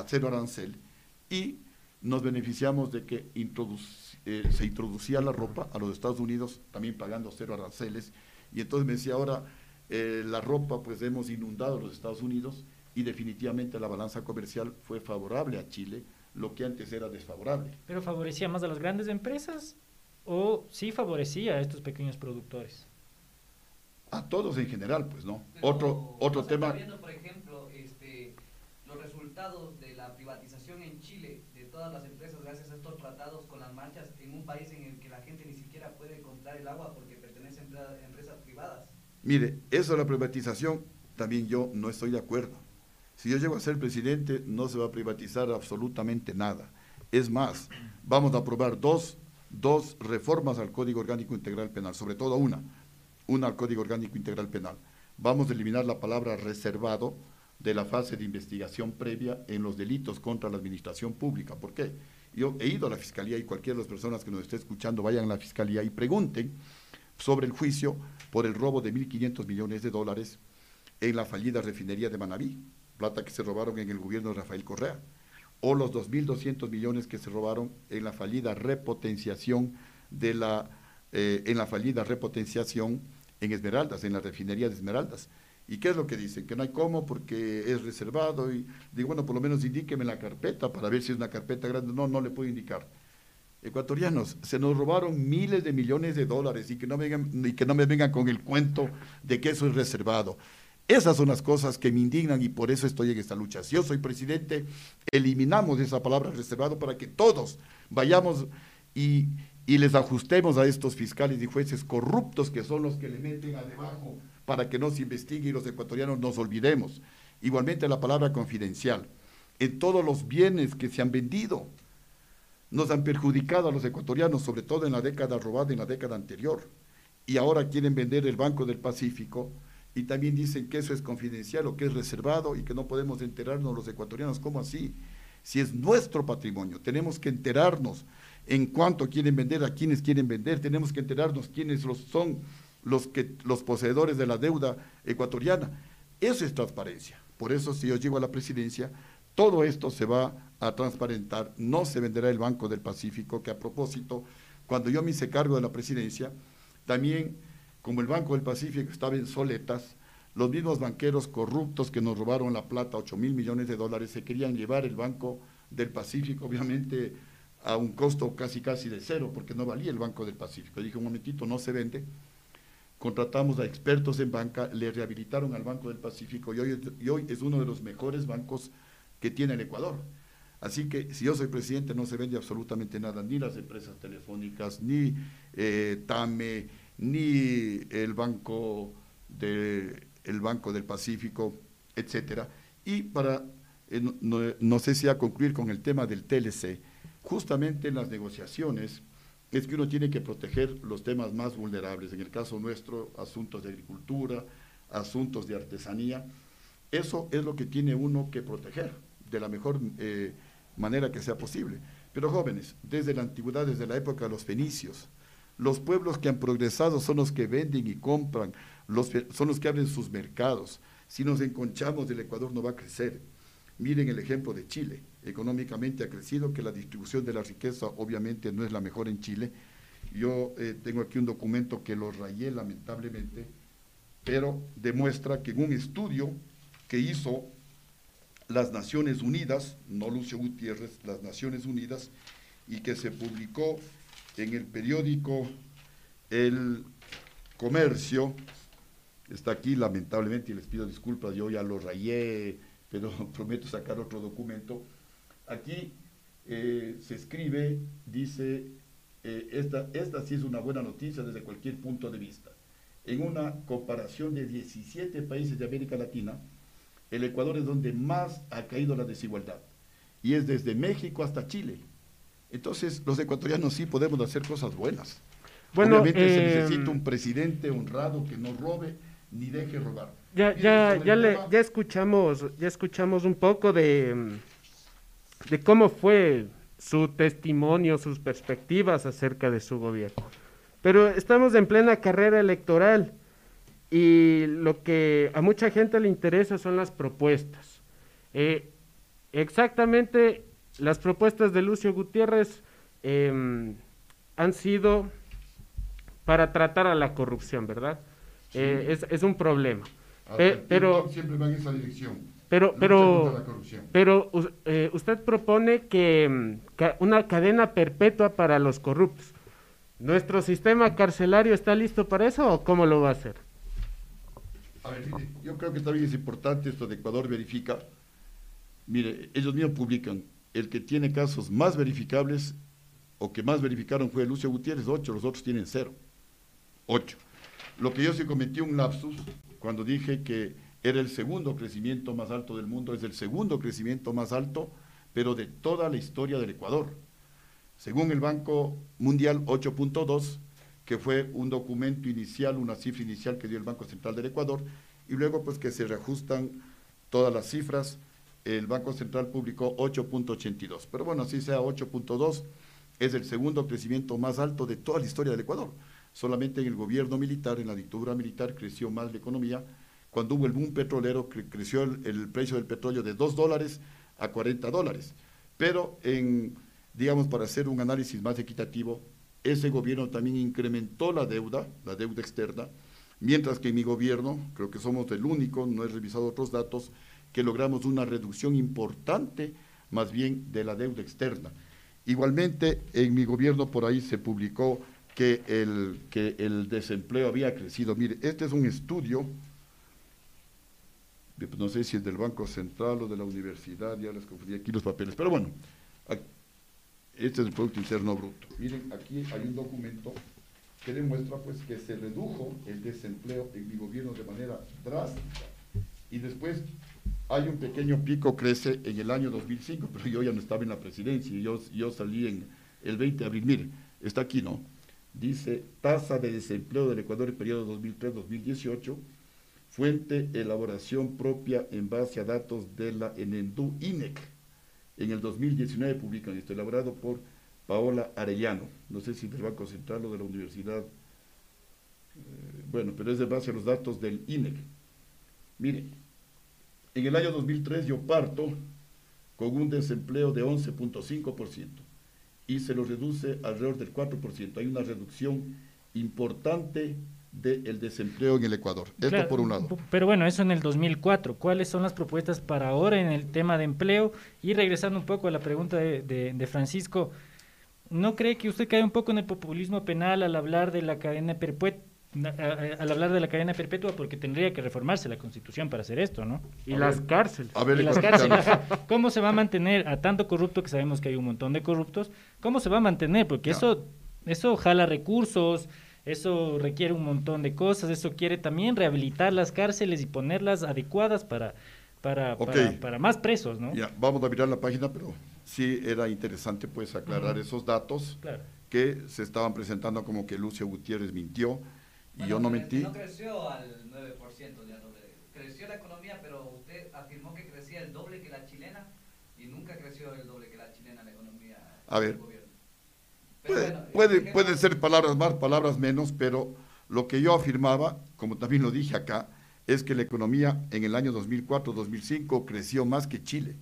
cero arancel y nos beneficiamos de que eh, se introducía la ropa a los Estados Unidos, también pagando cero aranceles. Y entonces me decía, ahora eh, la ropa, pues hemos inundado los Estados Unidos y definitivamente la balanza comercial fue favorable a Chile, lo que antes era desfavorable. ¿Pero favorecía más a las grandes empresas o sí favorecía a estos pequeños productores? A todos en general, pues no. otro otro tema... viendo, por ejemplo, este, los resultados de la privatización en Chile de todas las empresas gracias a estos tratados con las marchas en un país en el que la gente ni siquiera puede comprar el agua porque pertenece a empresas privadas. Mire, eso de la privatización también yo no estoy de acuerdo. Si yo llego a ser presidente, no se va a privatizar absolutamente nada. Es más, vamos a aprobar dos, dos reformas al Código Orgánico Integral Penal, sobre todo una, una al Código Orgánico Integral Penal. Vamos a eliminar la palabra reservado de la fase de investigación previa en los delitos contra la administración pública. ¿Por qué? Yo he ido a la Fiscalía y cualquiera de las personas que nos esté escuchando vayan a la Fiscalía y pregunten sobre el juicio por el robo de 1.500 millones de dólares en la fallida refinería de Manabí plata que se robaron en el gobierno de Rafael Correa, o los 2.200 millones que se robaron en la fallida repotenciación de la, eh, en la fallida repotenciación en Esmeraldas, en la refinería de Esmeraldas. ¿Y qué es lo que dicen? Que no hay cómo porque es reservado. Y digo, bueno, por lo menos indíqueme la carpeta para ver si es una carpeta grande. No, no le puedo indicar. Ecuatorianos, se nos robaron miles de millones de dólares y que no, vengan, y que no me vengan con el cuento de que eso es reservado. Esas son las cosas que me indignan y por eso estoy en esta lucha. Si yo soy presidente, eliminamos esa palabra reservado para que todos vayamos y, les ajustemos a estos fiscales y jueces corruptos que son los que le meten a debajo para que no se investigue y los ecuatorianos nos olvidemos. Igualmente la palabra confidencial. En todos los bienes que se han vendido, nos han perjudicado a los ecuatorianos, sobre todo en la década robada, en la década anterior. Y ahora quieren vender el Banco del Pacífico y también dicen que eso es confidencial o que es reservado y que no podemos enterarnos los ecuatorianos. ¿Cómo así? Si es nuestro patrimonio, tenemos que enterarnos en cuánto quieren vender, a quiénes quieren vender, tenemos que enterarnos quiénes los son los, que, los poseedores de la deuda ecuatoriana. Eso es transparencia. Por eso si yo llego a la presidencia, todo esto se va a transparentar, no se venderá el Banco del Pacífico, que a propósito, cuando yo me hice cargo de la presidencia, también como el Banco del Pacífico estaba en soletas, los mismos banqueros corruptos que nos robaron la plata, 8 mil millones de dólares, se querían llevar el Banco del Pacífico, obviamente a un costo casi casi de cero, porque no valía el Banco del Pacífico. Dije, un momentito, no se vende. Contratamos a expertos en banca, le rehabilitaron al Banco del Pacífico y hoy, y hoy es uno de los mejores bancos que tiene el Ecuador. Así que si yo soy presidente no se vende absolutamente nada, ni las empresas telefónicas, ni eh, TAME, ni el Banco, de, el Banco del Pacífico, etcétera. Y para, eh, no, sé si a concluir con el tema del TLC, justamente en las negociaciones es que uno tiene que proteger los temas más vulnerables, en el caso nuestro, asuntos de agricultura, asuntos de artesanía. Eso es lo que tiene uno que proteger de la mejor eh, manera que sea posible. Pero jóvenes, desde la antigüedad, desde la época de los fenicios, los pueblos que han progresado son los que venden y compran, son los que abren sus mercados. Si nos enconchamos, el Ecuador no va a crecer. Miren el ejemplo de Chile. Económicamente ha crecido, que la distribución de la riqueza obviamente no es la mejor en Chile. Yo eh, tengo aquí un documento que lo rayé lamentablemente, pero demuestra que en un estudio que hizo las Naciones Unidas, no Lucio Gutiérrez, las Naciones Unidas, y que se publicó en el periódico El Comercio, está aquí lamentablemente y les pido disculpas, yo ya lo rayé, pero [laughs] prometo sacar otro documento. Aquí eh, se escribe, dice, eh, esta, esta sí es una buena noticia desde cualquier punto de vista. En una comparación de 17 países de América Latina, el Ecuador es donde más ha caído la desigualdad. y es desde México hasta Chile. Entonces, los ecuatorianos sí podemos hacer cosas buenas. Bueno, Obviamente se eh, necesita un presidente honrado que no robe ni deje robar. Ya, ya, ya, le, ya escuchamos, ya escuchamos un poco de, de cómo fue su testimonio, sus perspectivas acerca de su gobierno. Pero estamos en plena carrera electoral y lo que a mucha gente le interesa son las propuestas. Eh, exactamente, las propuestas de Lucio Gutiérrez em, han sido para tratar a la corrupción, ¿verdad? Eh, es, un problema. pero siempre va en esa dirección. Pero, pero, pero eh, usted propone que, mm, una cadena perpetua para los corruptos. ¿Nuestro sistema carcelario está listo para eso o cómo lo va a hacer? A ver, yo creo que también es importante esto de Ecuador verifica. Mire, ellos mismos publican el que tiene casos más verificables o que más verificaron fue Lucio Gutiérrez, ocho, los otros tienen cero. Ocho. Lo que yo sí cometí un lapsus cuando dije que era el segundo crecimiento más alto del mundo, es el segundo crecimiento más alto, pero de toda la historia del Ecuador. Según el Banco Mundial 8.2, que fue un documento inicial, una cifra inicial que dio el Banco Central del Ecuador, y luego pues que se reajustan todas las cifras, el Banco Central publicó 8.82. Pero bueno, así sea 8.2, es el segundo crecimiento más alto de toda la historia del Ecuador. Solamente en el gobierno militar, en la dictadura militar, creció más la economía. Cuando hubo el boom petrolero, creció el, precio del petróleo de 2 dólares a 40 dólares. Pero en, digamos, para hacer un análisis más equitativo, ese gobierno también incrementó la deuda, la deuda externa, mientras que en mi gobierno, creo que somos el único, no he revisado otros datos, que logramos una reducción importante más bien de la deuda externa. Igualmente, en mi gobierno por ahí se publicó que el, que el desempleo había crecido. Mire, este es un estudio, no sé si es del Banco Central o de la universidad, ya les confundí aquí los papeles, pero bueno, este es el Producto Interno Bruto. Miren, aquí hay un documento que demuestra pues que se redujo el desempleo en mi gobierno de manera drástica. Y después hay un pequeño pico, crece en el año 2005, [laughs] pero yo ya no estaba en la presidencia, yo, yo salí en el 20 de abril. Mire, está aquí, ¿no? Dice tasa de desempleo del Ecuador en periodo 2003-2018, fuente elaboración propia en base a datos de la ENENDU INEC en el 2019 publican esto, elaborado por Paola Arellano, no sé si del Banco Central o de la Universidad, eh, bueno, pero es de base a los datos del INEC. Mire, en el año 2003 yo parto con un desempleo de 11.5% y se lo reduce alrededor del 4%. Hay una reducción importante del desempleo en el Ecuador. Esto por un lado. Pero bueno, eso en el 2004. ¿Cuáles son las propuestas para ahora en el tema de empleo? Y regresando un poco a la pregunta de, Francisco, ¿no cree que usted cae un poco en el populismo penal al hablar de la cadena perpetua? Al hablar de la cadena perpetua porque tendría que reformarse la constitución para hacer esto, ¿no? Y las cárceles. A ver, y las cárceles. [laughs] ¿Cómo se va a mantener a tanto corrupto que sabemos que hay un montón de corruptos? ¿Cómo se va a mantener? Porque eso eso jala recursos, eso requiere un montón de cosas, eso quiere también rehabilitar las cárceles y ponerlas adecuadas para, para, para, más presos, ¿no? Ya, vamos a mirar la página, pero sí era interesante pues aclarar esos datos que se estaban presentando como que Lucio Gutiérrez mintió y yo no mentí. No creció al 9%, ya creció la economía, pero usted afirmó que crecía el doble que la chilena y nunca creció el doble que la chilena la economía. A ver. Puede, puede, ser palabras más, palabras menos, pero lo que yo afirmaba, como también lo dije acá, es que la economía en el año 2004-2005 creció más que Chile.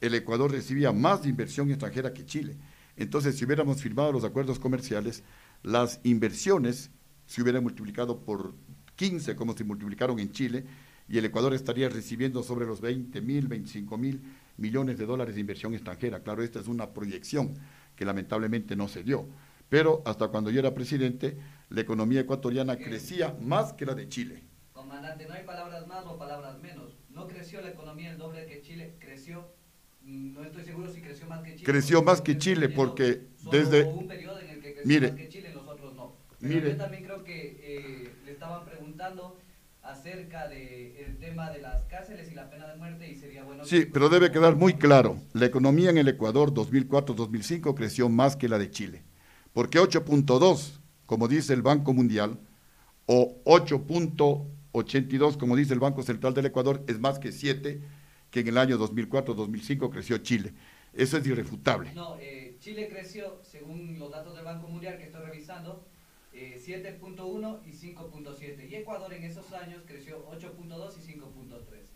El Ecuador recibía más inversión extranjera que Chile. Entonces, si hubiéramos firmado los acuerdos comerciales, las inversiones se hubieran multiplicado por 15, como se multiplicaron en Chile, y el Ecuador estaría recibiendo sobre los 20 mil, 25 mil millones de dólares de inversión extranjera. Claro, esta es una proyección que lamentablemente no se dio. Pero hasta cuando yo era presidente, la economía ecuatoriana crecía más que la de Chile. Comandante, no hay palabras más o palabras menos. No creció la economía el doble que Chile, creció, mm, no estoy seguro si creció más que Chile. Creció más que Chile porque desde... un periodo en el que creció más que Chile, Pero yo también creo que eh, le estaban preguntando acerca del tema de las cárceles y la pena de muerte y sería bueno... Sí, pero debe quedar muy claro, la economía en el Ecuador 2004-2005 creció más que la de Chile, porque 8.2, como dice el Banco Mundial, o 8.82, como dice el Banco Central del Ecuador, es más que 7, que en el año 2004-2005 creció Chile. Eso es irrefutable. No, eh, Chile creció, según los datos del Banco Mundial que estoy revisando, 7.1 eh, y 5.7. Y Ecuador en esos años creció 8.2 y 5.3.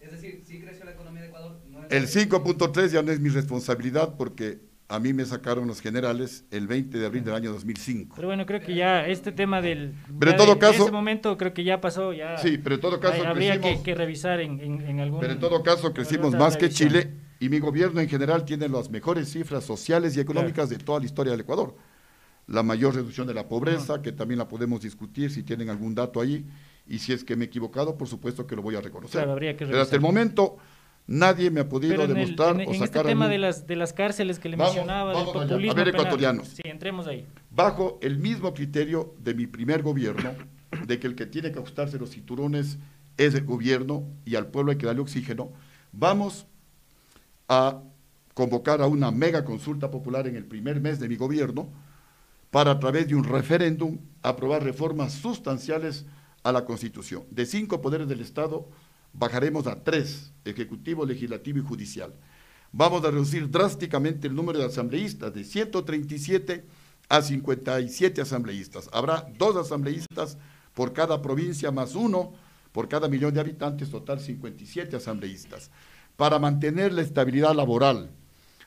Es decir, sí creció la economía de Ecuador. el 5.3 ya no es mi responsabilidad porque a mí me sacaron los generales el 20 de abril del año 2005. Pero bueno, creo que ya este tema del... Pero en todo caso... En ese momento creo que ya pasó, ya... Sí, pero en todo caso... habría que, revisar en, en, algún... Pero en todo caso crecimos más que Chile y mi gobierno en general tiene las mejores cifras sociales y económicas de toda la historia del Ecuador. La mayor reducción de la pobreza, que también la podemos discutir si tienen algún dato ahí, y si es que me he equivocado, por supuesto que lo voy a reconocer. Pero hasta el momento nadie me ha podido demostrar o sacar... este tema de las, de las cárceles que le mencionaba, del populismo A ver, ecuatorianos. Sí, entremos ahí. Bajo el mismo criterio de mi primer gobierno, de que el que tiene que ajustarse los cinturones es el gobierno y al pueblo hay que darle oxígeno, vamos a convocar a una mega consulta popular en el primer mes de mi gobierno para a través de un referéndum aprobar reformas sustanciales a la Constitución. De cinco poderes del Estado bajaremos a tres, ejecutivo, legislativo y judicial. Vamos a reducir drásticamente el número de asambleístas, de 137 a 57 asambleístas. Habrá dos asambleístas por cada provincia más uno por cada millón de habitantes, total 57 asambleístas para mantener la estabilidad laboral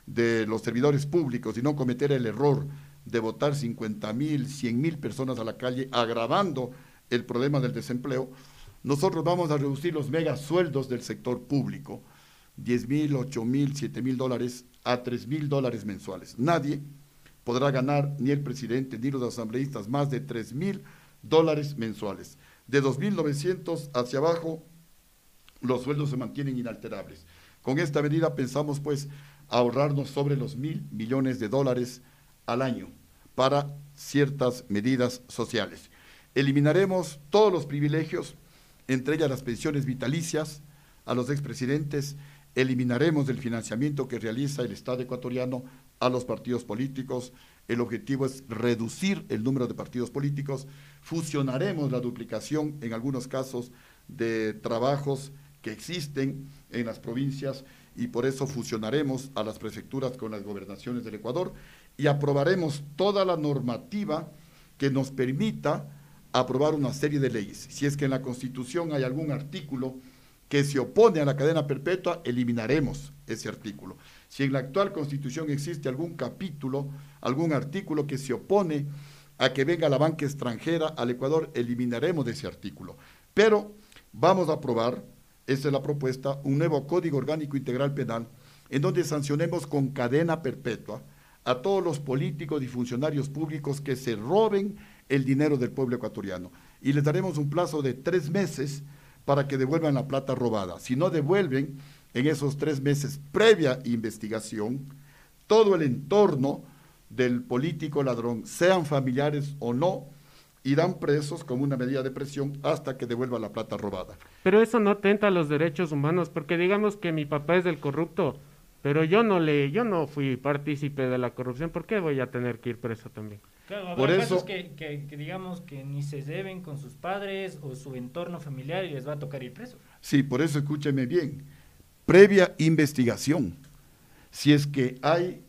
de los servidores públicos y no cometer el error de votar 50 mil, 100 mil personas a la calle, agravando el problema del desempleo, nosotros vamos a reducir los mega sueldos del sector público, 10 mil, 8 mil, 7 mil dólares a 3 mil dólares mensuales. Nadie podrá ganar, ni el presidente, ni los asambleístas, más de 3 mil dólares mensuales. De 2.900 hacia abajo, los sueldos se mantienen inalterables. Con esta medida pensamos pues ahorrarnos sobre los mil millones de dólares al año para ciertas medidas sociales. Eliminaremos todos los privilegios, entre ellas las pensiones vitalicias a los expresidentes, eliminaremos el financiamiento que realiza el Estado ecuatoriano a los partidos políticos. El objetivo es reducir el número de partidos políticos. Fusionaremos la duplicación, en algunos casos, de trabajos que existen en las provincias y por eso fusionaremos a las prefecturas con las gobernaciones del Ecuador y aprobaremos toda la normativa que nos permita aprobar una serie de leyes. Si es que en la Constitución hay algún artículo que se opone a la cadena perpetua, eliminaremos ese artículo. Si en la actual Constitución existe algún capítulo, algún artículo que se opone a que venga la banca extranjera al Ecuador, eliminaremos ese artículo. Pero vamos a aprobar esa es la propuesta, un nuevo Código Orgánico Integral Penal, en donde sancionemos con cadena perpetua a todos los políticos y funcionarios públicos que se roben el dinero del pueblo ecuatoriano. Y les daremos un plazo de tres meses para que devuelvan la plata robada. Si no devuelven en esos tres meses previa investigación, todo el entorno del político ladrón, sean familiares o no, irán presos como una medida de presión hasta que devuelva la plata robada. Pero eso no tenta los derechos humanos, porque digamos que mi papá es del corrupto, pero yo no le, yo no fui partícipe de la corrupción, ¿por qué voy a tener que ir preso también? Claro, por eso que, que, digamos que ni se deben con sus padres o su entorno familiar y les va a tocar ir preso. Sí, por eso escúcheme bien. Previa investigación, si es que hay,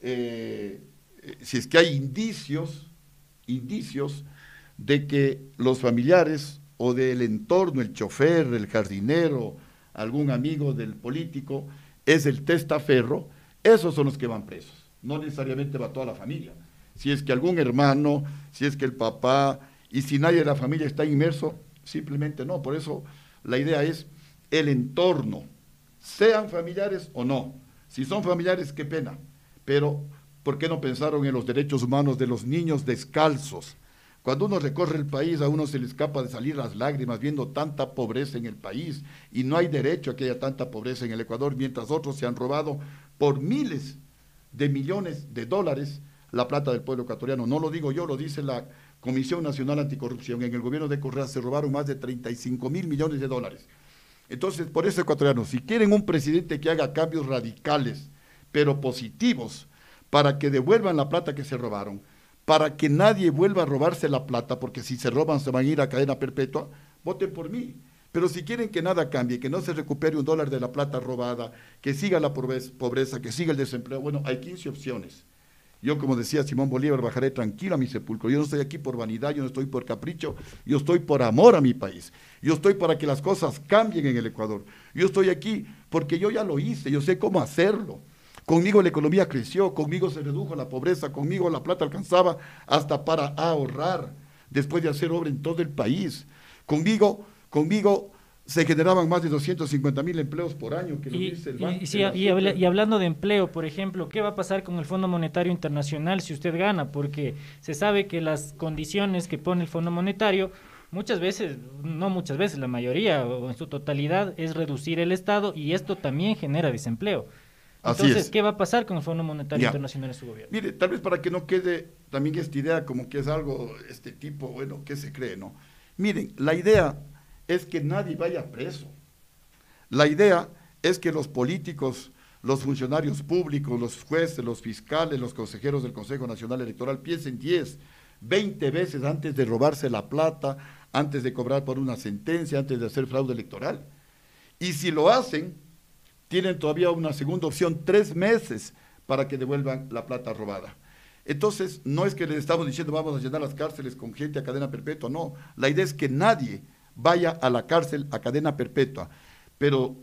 eh, si es que hay indicios, indicios de que los familiares o del entorno, el chofer, el jardinero, algún amigo del político, es el testaferro, esos son los que van presos. No necesariamente va toda la familia. Si es que algún hermano, si es que el papá, y si nadie de la familia está inmerso, simplemente no. Por eso la idea es el entorno, sean familiares o no. Si son familiares, qué pena. Pero, ¿por qué no pensaron en los derechos humanos de los niños descalzos? Cuando uno recorre el país, a uno se le escapa de salir las lágrimas viendo tanta pobreza en el país y no hay derecho a que haya tanta pobreza en el Ecuador, mientras otros se han robado por miles de millones de dólares la plata del pueblo ecuatoriano. No lo digo yo, lo dice la Comisión Nacional Anticorrupción, en el gobierno de Correa se robaron más de 35 mil millones de dólares. Entonces, por eso ecuatorianos, si quieren un presidente que haga cambios radicales, pero positivos, para que devuelvan la plata que se robaron, para que nadie vuelva a robarse la plata, porque si se roban se van a ir a cadena perpetua, voten por mí. Pero si quieren que nada cambie, que no se recupere un dólar de la plata robada, que siga la pobreza, que siga el desempleo, bueno, hay 15 opciones. Yo, como decía Simón Bolívar, bajaré tranquilo a mi sepulcro. Yo no estoy aquí por vanidad, yo no estoy por capricho, yo estoy por amor a mi país. Yo estoy para que las cosas cambien en el Ecuador. Yo estoy aquí porque yo ya lo hice, yo sé cómo hacerlo. Conmigo la economía creció, conmigo se redujo la pobreza, conmigo la plata alcanzaba hasta para ahorrar después de hacer obra en todo el país. Conmigo, conmigo se generaban más de 250 mil empleos por año, que y, dice el banco. Y, hablando de empleo, por ejemplo, ¿qué va a pasar con el Fondo Monetario Internacional si usted gana? Porque se sabe que las condiciones que pone el Fondo Monetario, muchas veces, no muchas veces, la mayoría o en su totalidad, es reducir el Estado y esto también genera desempleo. Entonces, ¿qué va a pasar con el Fondo Monetario Internacional en su gobierno? Mire, tal vez para que no quede también esta idea como que es algo, este tipo, bueno, ¿qué se cree, no? Miren, la idea es que nadie vaya preso. La idea es que los políticos, los funcionarios públicos, los jueces, los fiscales, los consejeros del Consejo Nacional Electoral piensen 10, 20 veces antes de robarse la plata, antes de cobrar por una sentencia, antes de hacer fraude electoral. Y si lo hacen, tienen todavía una segunda opción, tres meses para que devuelvan la plata robada. Entonces, no es que les estamos diciendo vamos a llenar las cárceles con gente a cadena perpetua, no. La idea es que nadie vaya a la cárcel a cadena perpetua. Pero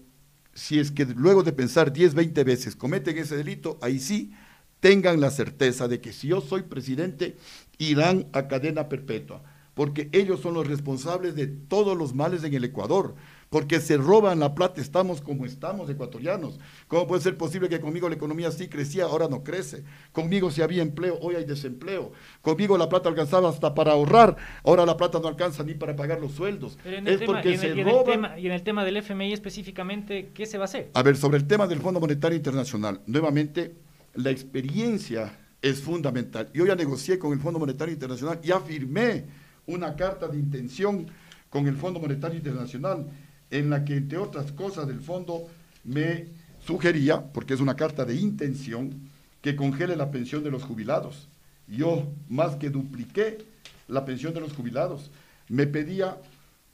si es que luego de pensar 10, 20 veces cometen ese delito, ahí sí tengan la certeza de que si yo soy presidente, irán a cadena perpetua, porque ellos son los responsables de todos los males en el Ecuador porque se roban la plata, estamos como estamos ecuatorianos. ¿Cómo puede ser posible que conmigo la economía sí crecía, ahora no crece? Conmigo si había empleo, hoy hay desempleo. Conmigo la plata alcanzaba hasta para ahorrar, ahora la plata no alcanza ni para pagar los sueldos. es porque se roban. y en el tema del FMI específicamente, ¿qué se va a hacer? A ver, sobre el tema del Fondo Monetario Internacional, nuevamente, la experiencia es fundamental. Yo ya negocié con el Fondo Monetario Internacional, ya firmé una carta de intención con el Fondo Monetario Internacional en la que, entre otras cosas, del fondo me sugería, porque es una carta de intención, que congele la pensión de los jubilados. Yo más que dupliqué la pensión de los jubilados. Me pedía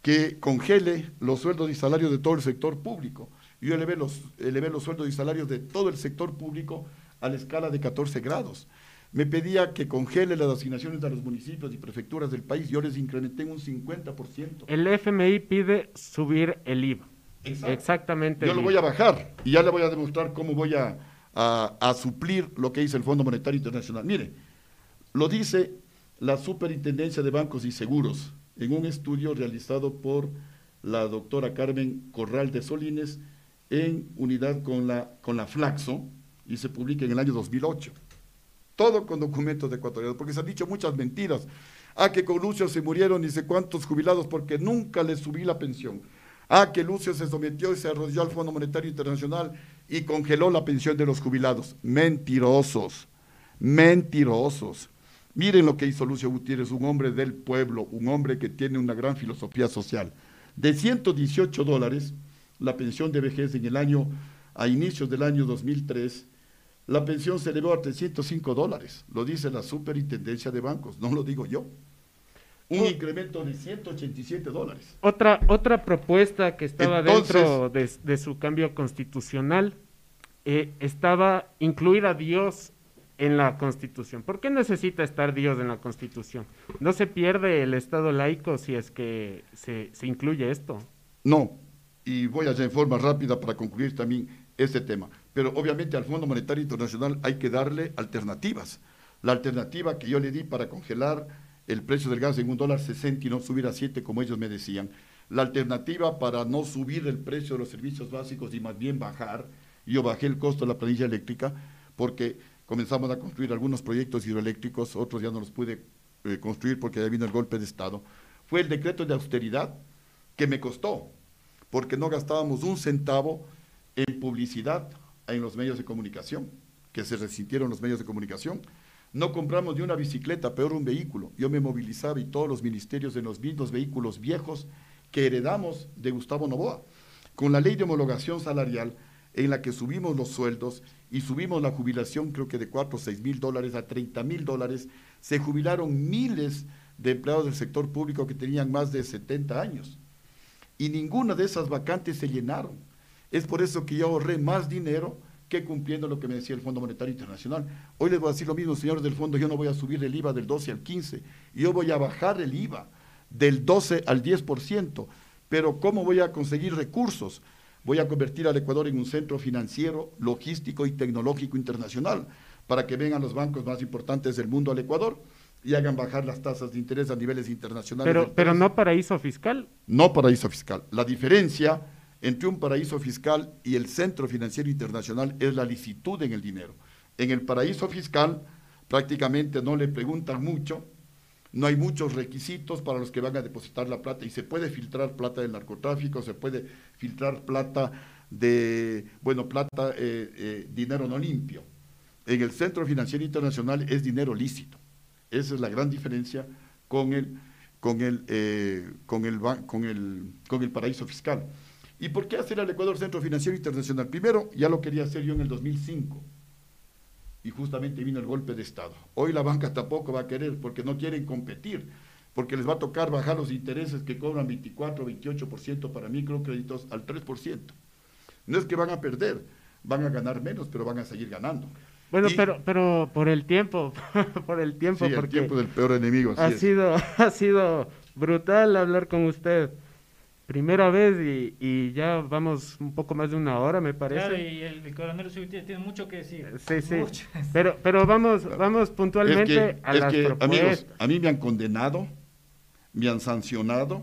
que congele los sueldos y salarios de todo el sector público. Yo elevé los, elevé los sueldos y salarios de todo el sector público a la escala de 14 grados me pedía que congele las asignaciones a los municipios y prefecturas del país, yo les incrementé en un 50%. El FMI pide subir el IVA. Exactamente. Yo lo voy a bajar y ya le voy a demostrar cómo voy a, a, suplir lo que dice el Fondo Monetario Internacional. Mire, lo dice la Superintendencia de Bancos y Seguros en un estudio realizado por la doctora Carmen Corral de Solines en unidad con la, con la Flaxo y se publica en el año 2008 todo con documentos ecuatorianos, porque se han dicho muchas mentiras. Ah, que con Lucio se murieron ni sé cuántos jubilados porque nunca les subí la pensión. Ah, que Lucio se sometió y se arrodilló al Fondo Monetario Internacional y congeló la pensión de los jubilados. Mentirosos, mentirosos. Miren lo que hizo Lucio Gutiérrez, un hombre del pueblo, un hombre que tiene una gran filosofía social. De 118 dólares, la pensión de vejez en el año, a inicios del año 2003, la pensión se elevó a 305 dólares, lo dice la superintendencia de bancos, no lo digo yo. Un incremento de 187 dólares. Otra, otra propuesta que estaba dentro de, su cambio constitucional eh, estaba incluir a Dios en la Constitución. ¿Por qué necesita estar Dios en la Constitución? ¿No se pierde el Estado laico si es que se, se incluye esto? No, y voy a hacer en forma rápida para concluir también este tema pero obviamente al Fondo Monetario Internacional hay que darle alternativas. La alternativa que yo le di para congelar el precio del gas en un dólar sesenta y no subir a siete como ellos me decían. La alternativa para no subir el precio de los servicios básicos y más bien bajar, yo bajé el costo de la planilla eléctrica porque comenzamos a construir algunos proyectos hidroeléctricos, otros ya no los pude eh, construir porque ya vino el golpe de Estado. Fue el decreto de austeridad que me costó, porque no gastábamos un centavo en publicidad, en los medios de comunicación, que se resintieron los medios de comunicación. No compramos ni una bicicleta, peor un vehículo. Yo me movilizaba y todos los ministerios en los mismos vehículos viejos que heredamos de Gustavo Novoa. Con la ley de homologación salarial, en la que subimos los sueldos y subimos la jubilación, creo que de 4 o 6 mil dólares a 30 mil dólares, se jubilaron miles de empleados del sector público que tenían más de 70 años. Y ninguna de esas vacantes se llenaron. Es por eso que yo ahorré más dinero que cumpliendo lo que me decía el Fondo Monetario Internacional. Hoy les voy a decir lo mismo, señores del fondo, yo no voy a subir el IVA del 12 al 15, yo voy a bajar el IVA del 12 al 10%, pero ¿cómo voy a conseguir recursos? Voy a convertir al Ecuador en un centro financiero, logístico y tecnológico internacional para que vengan los bancos más importantes del mundo al Ecuador y hagan bajar las tasas de interés a niveles internacionales. Pero, pero no paraíso fiscal. No paraíso fiscal. La diferencia entre un paraíso fiscal y el Centro Financiero Internacional es la licitud en el dinero. En el paraíso fiscal prácticamente no le preguntan mucho, no hay muchos requisitos para los que van a depositar la plata y se puede filtrar plata del narcotráfico, se puede filtrar plata de, bueno, plata, eh, eh, dinero no limpio. En el Centro Financiero Internacional es dinero lícito. Esa es la gran diferencia con el, con el, eh, con el, con el, con el paraíso fiscal. ¿Y por qué hacer al Ecuador Centro Financiero Internacional? Primero, ya lo quería hacer yo en el 2005 y justamente vino el golpe de Estado. Hoy la banca tampoco va a querer porque no quieren competir, porque les va a tocar bajar los intereses que cobran 24 o 28% para microcréditos al 3%. No es que van a perder, van a ganar menos, pero van a seguir ganando. Bueno, pero pero por el tiempo, [laughs] por el tiempo, sí, el tiempo del peor enemigo. ha sido [laughs] ha sido brutal hablar con usted primera vez y, ya vamos un poco más de una hora, me parece. Claro, y el, coronel tiene mucho que decir. Sí, sí. Pero, pero vamos, vamos puntualmente a las propuestas. Amigos, a mí me han condenado, me han sancionado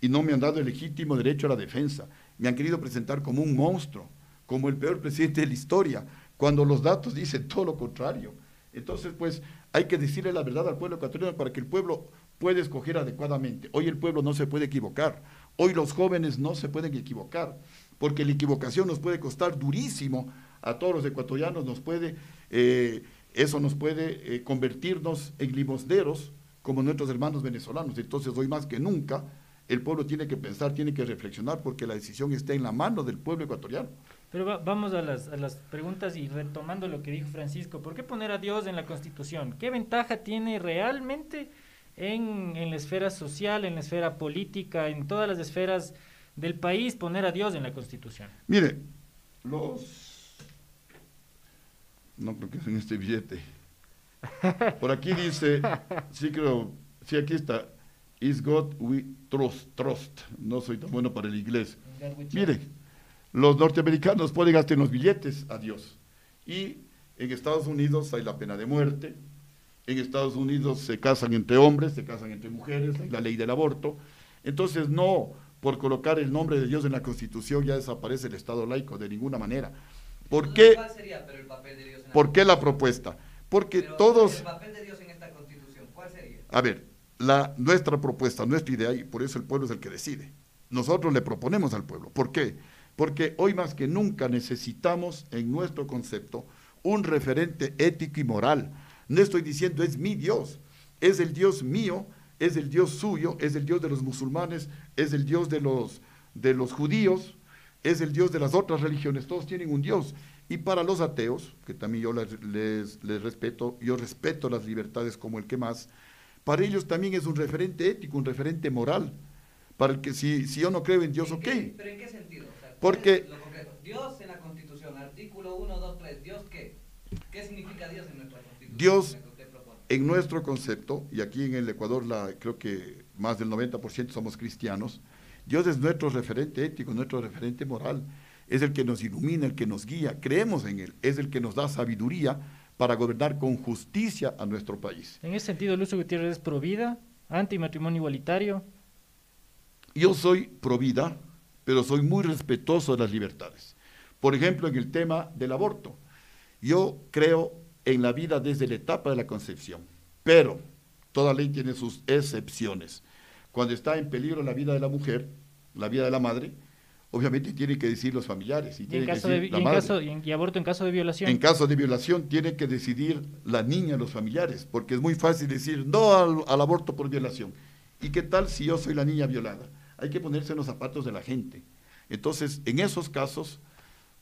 y no me han dado el legítimo derecho a la defensa. Me han querido presentar como un monstruo, como el peor presidente de la historia, cuando los datos dicen todo lo contrario. Entonces, pues, hay que decirle la verdad al pueblo ecuatoriano para que el pueblo pueda escoger adecuadamente. Hoy el pueblo no se puede equivocar. Hoy los jóvenes no se pueden equivocar, porque la equivocación nos puede costar durísimo a todos los ecuatorianos, nos puede, eh, eso nos puede eh, convertirnos en limosneros como nuestros hermanos venezolanos. Entonces hoy más que nunca el pueblo tiene que pensar, tiene que reflexionar, porque la decisión está en la mano del pueblo ecuatoriano. Pero vamos a las, a las preguntas y retomando lo que dijo Francisco, ¿por qué poner a Dios en la Constitución? ¿Qué ventaja tiene realmente? En, en la esfera social, en la esfera política, en todas las esferas del país, poner a Dios en la Constitución. Mire, los... No creo que es en este billete. Por aquí dice, sí creo, sí aquí está, is God we trust, trust. No soy tan bueno para el inglés. Mire, los norteamericanos pueden gastar los billetes a Dios. Y en Estados Unidos hay la pena de muerte, en Estados Unidos se casan entre hombres, se casan entre mujeres, hay la ley del aborto. Entonces, no por colocar el nombre de Dios en la Constitución ya desaparece el Estado laico, de ninguna manera. ¿Por qué, ¿Cuál sería pero el papel de Dios en la ¿por qué la propuesta? Porque todos... ¿El papel de Dios en esta Constitución cuál sería? A ver, la, nuestra propuesta, nuestra idea, y por eso el pueblo es el que decide. Nosotros le proponemos al pueblo. ¿Por qué? Porque hoy más que nunca necesitamos en nuestro concepto un referente ético y moral no estoy diciendo es mi Dios, es el Dios mío, es el Dios suyo, es el Dios de los musulmanes, es el Dios de los, de los judíos, es el Dios de las otras religiones, todos tienen un Dios. Y para los ateos, que también yo les, les, respeto, yo respeto las libertades como el que más, para ellos también es un referente ético, un referente moral. Para el que si, si yo no creo en Dios, ok. ¿Pero en qué sentido? Porque... Dios en la Constitución, artículo 1, 2, 3, ¿Dios qué? ¿Qué significa Dios en Dios, en nuestro concepto, y aquí en el Ecuador la, creo que más del 90% somos cristianos, Dios es nuestro referente ético, nuestro referente moral, es el que nos ilumina, el que nos guía, creemos en Él, es el que nos da sabiduría para gobernar con justicia a nuestro país. En ese sentido, Lucio Gutiérrez es pro vida, anti matrimonio igualitario. Yo soy pro vida, pero soy muy respetuoso de las libertades. Por ejemplo, en el tema del aborto, yo creo en la vida desde la etapa de la concepción. Pero toda ley tiene sus excepciones. Cuando está en peligro la vida de la mujer, la vida de la madre, obviamente tiene que decir los familiares. Y, en caso de, y, aborto en caso de violación. En caso de violación tiene que decidir la niña, los familiares, porque es muy fácil decir no al, al, aborto por violación. ¿Y qué tal si yo soy la niña violada? Hay que ponerse en los zapatos de la gente. Entonces, en esos casos,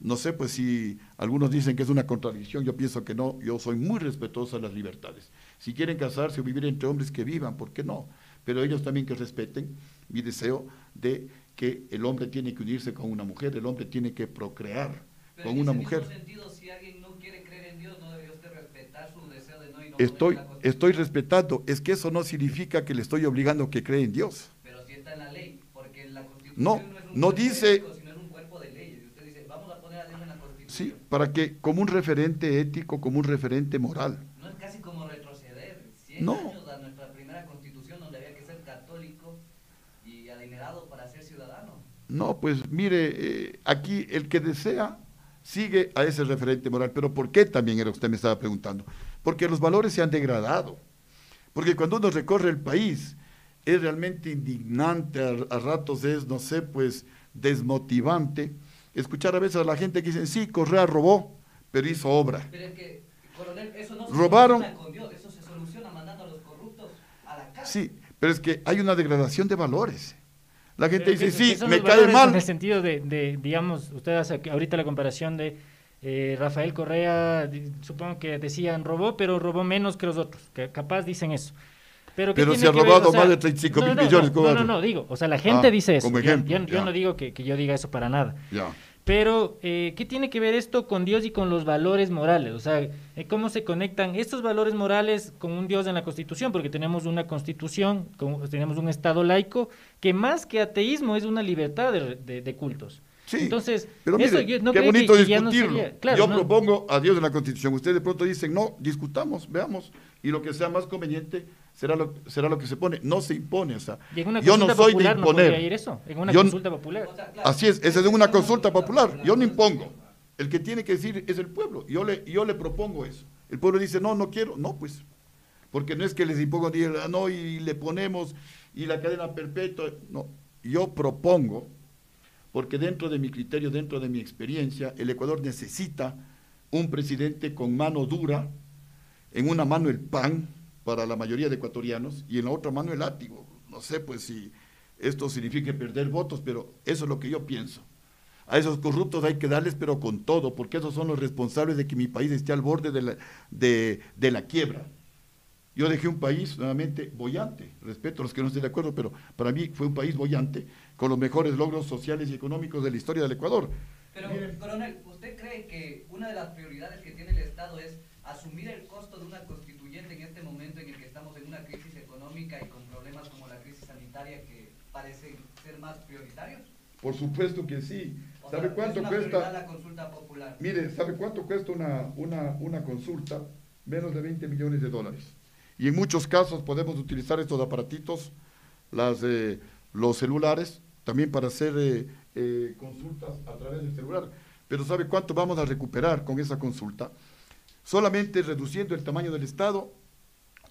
no sé pues si algunos dicen que es una contradicción, yo pienso que no, yo soy muy respetuoso de las libertades. Si quieren casarse o vivir entre hombres, que vivan, ¿por qué no? Pero ellos también que respeten mi deseo de que el hombre tiene que unirse con una mujer, el hombre tiene que procrear con una mujer. Sentido, si alguien no quiere creer en Dios, ¿no debería usted respetar su deseo de no y no Estoy, estoy respetando, es que eso no significa que le estoy obligando a que cree en Dios. Pero si está en la ley, porque la Constitución no, no, es un no dice es un cuerpo de leyes. Y usted dice, vamos a poner a Dios en la Constitución. Sí, para que como un referente ético, como un referente moral. No es casi como retroceder 100 no. años a nuestra primera Constitución, donde había que ser católico y adinerado para ser ciudadano. No, pues mire, eh, aquí el que desea sigue a ese referente moral. Pero ¿por qué también era usted me estaba preguntando? Porque los valores se han degradado. Porque cuando uno recorre el país es realmente indignante, a, a ratos es, no sé, pues desmotivante escuchar a veces a la gente que dice, sí, Correa robó, pero hizo obra. Pero es que, coronel, eso no se Robaron. soluciona con Dios, eso se soluciona mandando a los corruptos a la cárcel. Sí, pero es que hay una degradación de valores. La gente Pero dice, que- sí, que me cae mal. En el sentido de, de, digamos, usted hace ahorita la comparación de eh, Rafael Correa, supongo que decían robó, pero robó menos que los otros, que capaz dicen eso. Pero, ¿qué Pero se ha que robado O sea, más de 35 mil no, no, millones, No, ¿cómo no, no, no, digo, o sea, la gente Ah, dice eso. como ejemplo, yo, yo no digo que, que yo diga eso para nada. Ya. Pero, eh, ¿qué tiene que ver esto con Dios y con los valores morales? O sea, eh, ¿cómo se conectan estos valores morales con un Dios en la Constitución? Porque tenemos una Constitución, con- tenemos un Estado laico, que más que ateísmo es una libertad de, de- de cultos. Sí, Entonces, pero eso yo no qué que- bonito que no discutirlo. sería- claro, Yo no. propongo a Dios en la Constitución. Ustedes de pronto dicen, no, discutamos, veamos, y lo que sea más conveniente será lo, será lo que se pone. No se impone, o sea, Y en una yo no soy de popular no imponer. ir eso, en una Yo- consulta popular. Así es, esa es una consulta popular. Yo no impongo. El que tiene que decir es el pueblo. Yo le, yo le propongo eso. El pueblo dice, no, no quiero. No, pues. Porque no es que les impongo, "Ah, no, y le ponemos, y la cadena perpetua. No, yo propongo, porque dentro de mi criterio, dentro de mi experiencia, el Ecuador necesita un presidente con mano dura, en una mano el pan para la mayoría de ecuatorianos y en la otra mano el látigo. No sé pues si esto significa perder votos, pero eso es lo que yo pienso. A esos corruptos hay que darles, pero con todo, porque esos son los responsables de que mi país esté al borde de la, de, de la quiebra. Yo dejé un país nuevamente bollante, respeto a los que no estén de acuerdo, pero para mí fue un país bollante, con los mejores logros sociales y económicos de la historia del Ecuador. Pero, Miren. coronel, ¿usted cree que una de las prioridades que tiene el Estado es asumir el costo de una constituyente en este momento en el que estamos en una crisis económica y con problemas como la crisis sanitaria que parecen ser más prioritarios? Por supuesto que sí. O ¿Sabe sea, cuánto es una prioridad cuesta? la consulta popular. Mire, ¿sabe cuánto cuesta una, una, una consulta? Menos de 20 millones de dólares. Y en muchos casos podemos utilizar estos aparatitos, las, eh, los celulares, también para hacer eh, eh, consultas a través del celular. Pero ¿sabe cuánto vamos a recuperar con esa consulta? Solamente reduciendo el tamaño del Estado,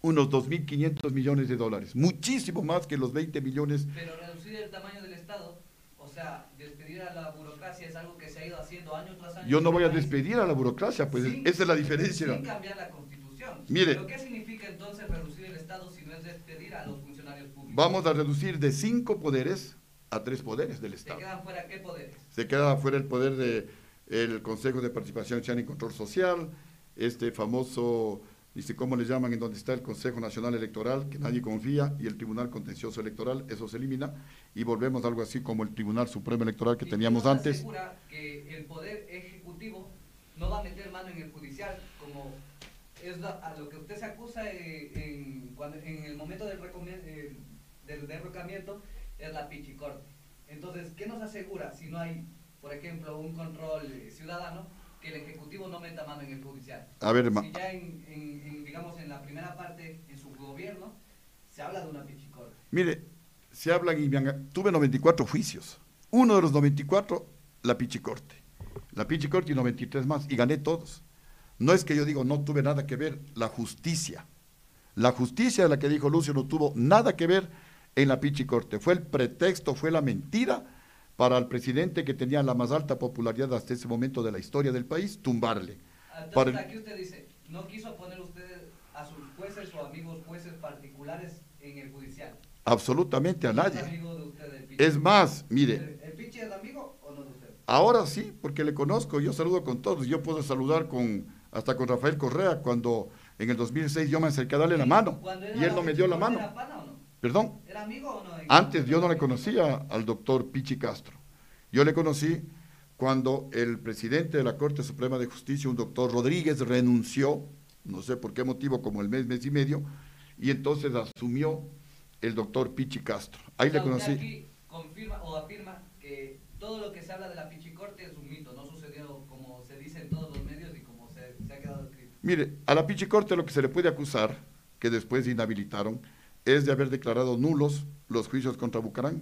unos 2.500 millones de dólares. Muchísimo más que los 20 millones Pero reducir el tamaño del Estado, o sea, despedir a la burocracia es algo que se ha ido haciendo año tras año. Yo no voy a país. despedir a la burocracia, pues Sin- esa es la diferencia. Sin cambiar la constitución. Mire. ¿Pero qué significa entonces reducir el Estado si no es despedir a los funcionarios públicos? Vamos a reducir de cinco poderes a tres poderes del ¿Se Estado. quedan fuera qué poderes? Se queda fuera el poder del Consejo de Participación Ciudadana y Control Social, este famoso, dice cómo le llaman, en donde está el Consejo Nacional Electoral, que nadie confía, y el Tribunal Contencioso Electoral, eso se elimina, y volvemos a algo así como el Tribunal Supremo Electoral que ¿Y teníamos nos antes. asegura que el poder ejecutivo no va a meter mano en el judicial como es la- a lo que usted se acusa eh, en, cuando, en el momento del, eh, del derrocamiento es la pichicorte. Entonces, ¿qué nos asegura si no hay, por ejemplo, un control eh, ciudadano que el ejecutivo no meta mano en el judicial? A ver, Si ya en, en- en, digamos en la primera parte en su gobierno se habla de una pichicorte. Mire, se hablan y me han- tuve 94 juicios. Uno de los 94, la Pichicorte. La Pichicorte y 93 más, y gané todos. No es que yo digo, no tuve nada que ver, la justicia. La justicia de la que dijo Lucio no tuvo nada que ver en la Pichicorte. Fue el pretexto, fue la mentira para el presidente que tenía la más alta popularidad hasta ese momento de la historia del país, tumbarle. Entonces, aquí usted dice, no quiso poner usted a sus jueces o amigos jueces particulares en el judicial. Absolutamente a nadie. Es, más, mire. ¿El, Pichi es amigo o no de usted? Ahora sí, porque le conozco, yo saludo con todos. Yo puedo saludar con hasta con Rafael Correa cuando en el 2006 yo me acerqué a darle la mano y él no me dio la mano. ¿Era pana o? ¿Perdón? ¿Era amigo o no? Antes yo no le conocía al doctor Pichi Castro. Yo le conocí cuando el presidente de la Corte Suprema de Justicia, un doctor Rodríguez, renunció, no sé por qué motivo, como el mes, mes y medio, y entonces asumió el doctor Pichi Castro. Ahí le conocí. Aquí confirma o afirma que todo lo que se habla de la Pichi Corte es un mito, no sucedió como se dice en todos los medios y como se, ha quedado escrito. Mire, a la Pichi Corte lo que se le puede acusar, que después inhabilitaron, es de haber declarado nulos los juicios contra Bucarán,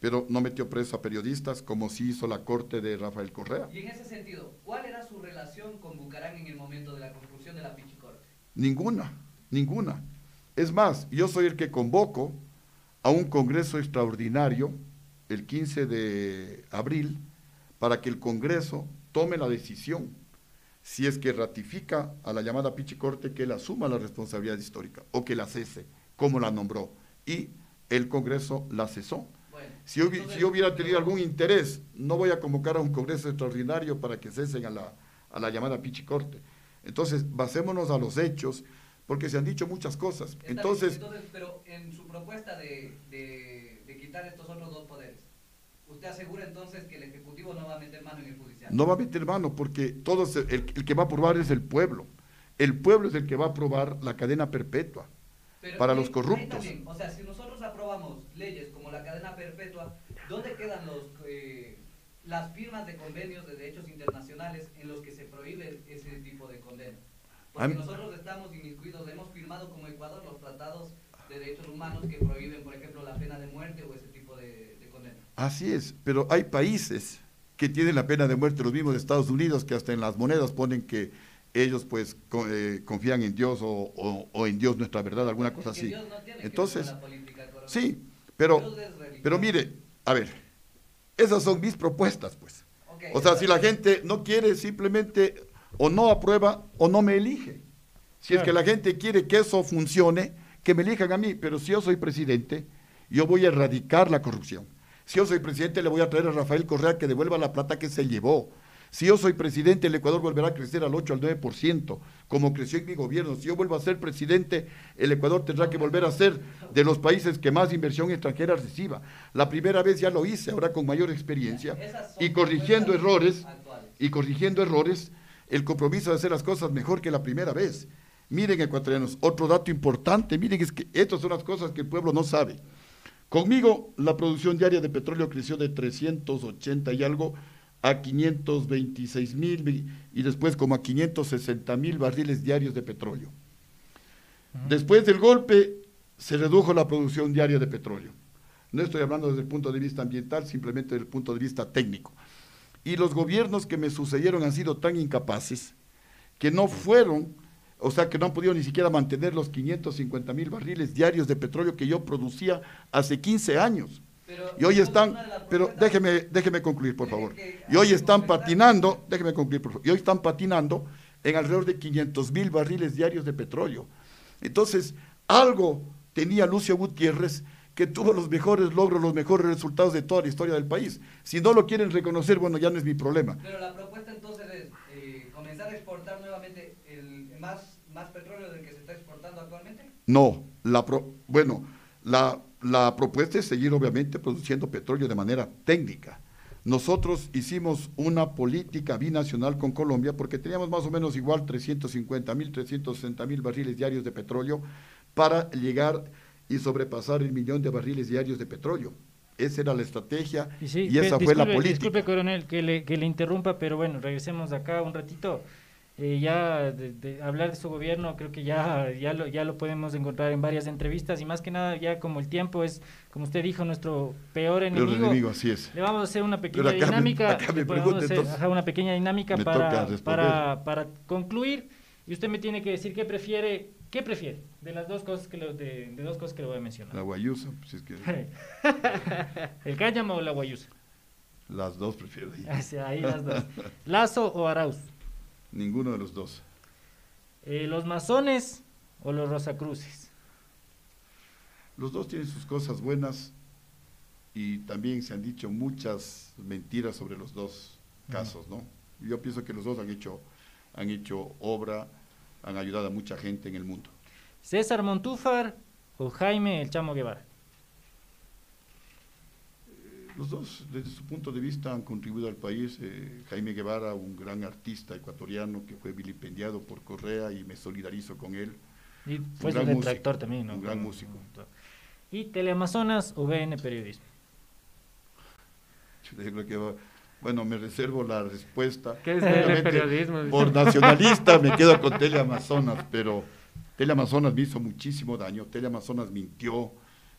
pero no metió preso a periodistas como sí hizo la corte de Rafael Correa. Y en ese sentido, ¿cuál era su relación con Bucarán en el momento de la construcción de la Pichi Corte? Ninguna, ninguna. Es más, yo soy el que convoco a un Congreso extraordinario el 15 de abril para que el Congreso tome la decisión si es que ratifica a la llamada Pichicorte que él asuma la responsabilidad histórica o que la cese, como la nombró. Y el Congreso la cesó. si, yo, si, hubiera tenido algún interés, no voy a convocar a un Congreso extraordinario para que cesen a la, a la llamada Pichicorte. Entonces, basémonos a los hechos porque se han dicho muchas cosas. entonces, pero en su propuesta de, de, quitar estos otros dos poderes, ¿usted asegura entonces que el Ejecutivo no va a meter mano en el Judicial? No va a meter mano porque todos, el, el que va a aprobar es el pueblo. El pueblo es el que va a aprobar la cadena perpetua para los corruptos. o sea, si nosotros aprobamos leyes como la cadena perpetua, ¿dónde quedan los, eh, las firmas de convenios de derechos internacionales en los que se prohíbe ese tipo de condenas? Porque nosotros estamos inmiscuidos, hemos firmado como Ecuador los tratados de derechos humanos que prohíben, por ejemplo, la pena de muerte o ese tipo de, de condena. Así es, pero hay países que tienen la pena de muerte, los mismos de Estados Unidos, que hasta en las monedas ponen que ellos pues eh, confían en Dios o, en Dios nuestra verdad, alguna cosa así. Entonces, sí, pero, pero mire, a ver, esas son mis propuestas, pues. o sea, si la gente no quiere simplemente o no aprueba o no me elige. Si es que la gente quiere que eso funcione, que me elijan a mí, pero si yo soy presidente, yo voy a erradicar la corrupción. Si yo soy presidente, le voy a traer a Rafael Correa que devuelva la plata que se llevó. Si yo soy presidente, el Ecuador volverá a crecer al 8 al 9%, como creció en mi gobierno. Si yo vuelvo a ser presidente, el Ecuador tendrá que volver a ser de los países que más inversión extranjera reciba. La primera vez ya lo hice, ahora con mayor experiencia, y corrigiendo errores, y corrigiendo errores, el compromiso de hacer las cosas mejor que la primera vez. Miren, ecuatorianos, otro dato importante, miren, es que estas son las cosas que el pueblo no sabe. Conmigo, la producción diaria de petróleo creció de 380 y algo a 526 mil y después como a 560 mil barriles diarios de petróleo. Después del golpe se redujo la producción diaria de petróleo. No estoy hablando desde el punto de vista ambiental, simplemente desde el punto de vista técnico. Y los gobiernos que me sucedieron han sido tan incapaces que no fueron, o sea, que no han podido ni siquiera mantener los 550 mil barriles diarios de petróleo que yo producía hace 15 años. Y hoy están, pero déjeme, déjeme concluir, por favor. Y hoy están patinando, déjeme concluir, por favor. Y hoy están patinando en alrededor de 500 mil barriles diarios de petróleo. Entonces, algo tenía Lucio Gutiérrez que tuvo los mejores logros, los mejores resultados de toda la historia del país. Si no lo quieren reconocer, bueno, ya no es mi problema. Pero la propuesta entonces es eh, comenzar a exportar nuevamente el, más, más petróleo del que se está exportando actualmente. No, la bueno, la, la propuesta es seguir obviamente produciendo petróleo de manera técnica. Nosotros hicimos una política binacional con Colombia porque teníamos más o menos igual 350 mil, 360 mil barriles diarios de petróleo para llegar y sobrepasar el millón de barriles diarios de petróleo. Esa era la estrategia y, esa fue la política. Disculpe, coronel, que le, que le interrumpa, pero bueno, regresemos acá un ratito. Eh, ya de, hablar de su gobierno creo que ya, ya, lo, ya lo podemos encontrar en varias entrevistas y más que nada ya como el tiempo es, como usted dijo, nuestro peor enemigo. enemigo así es. Le vamos a hacer una pequeña dinámica. una pequeña dinámica para, para, para concluir y usted me tiene que decir qué prefiere ¿Qué prefiere? De las dos cosas que le, de, dos cosas que le voy a mencionar. La guayusa, si es que... [laughs] ¿El cáñamo o la guayusa? Las dos prefiero. ahí las dos. ¿Lazo o Arauz? Ninguno de los dos. Eh, ¿Los masones o los rosacruces? Los dos tienen sus cosas buenas y también se han dicho muchas mentiras sobre los dos casos, ¿no? Yo pienso que los dos han hecho, han hecho obra, han ayudado a mucha gente en el mundo. ¿César Montúfar o Jaime El Chamo Guevara? Los dos, desde su punto de vista, han contribuido al país. Eh, Jaime Guevara, un gran artista ecuatoriano que fue vilipendiado por Correa y me solidarizo con él. Y fue su detractor también, ¿no? Un gran músico. ¿Y Teleamazonas o BN Periodismo? Yo creo que, bueno, me reservo la respuesta. ¿Qué es BN Periodismo? Por nacionalista me quedo con Teleamazonas, pero Teleamazonas me hizo muchísimo daño. Teleamazonas mintió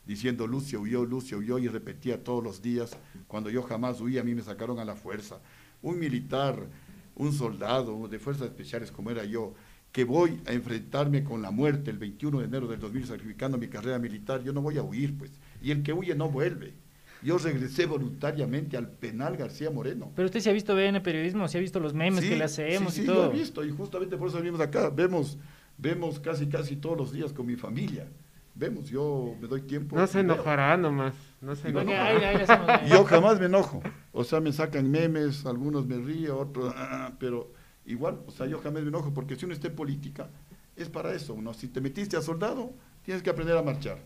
diciendo Lucio huyó, Lucio huyó y repetía todos los días, cuando yo jamás huí, a mí me sacaron a la fuerza. Un militar, un soldado de fuerzas especiales como era yo, que voy a enfrentarme con la muerte el 21 de enero del 2000 sacrificando mi carrera militar, yo no voy a huir, pues. Y el que huye no vuelve. Yo regresé voluntariamente al penal García Moreno. Pero usted se ha visto BN Periodismo, se ha visto los memes que le hacemos sí, y todo. Sí, lo he visto y justamente por eso venimos acá. Vemos, vemos casi, casi todos los días con mi familia. Vemos, yo me doy tiempo. No se enojará nomás. No se enojará. yo jamás me enojo. O sea, me sacan memes, algunos me río, otros, pero igual, o sea, yo jamás me enojo, porque si uno está en política, es para eso. ¿no? Si te metiste a soldado, tienes que aprender a marchar.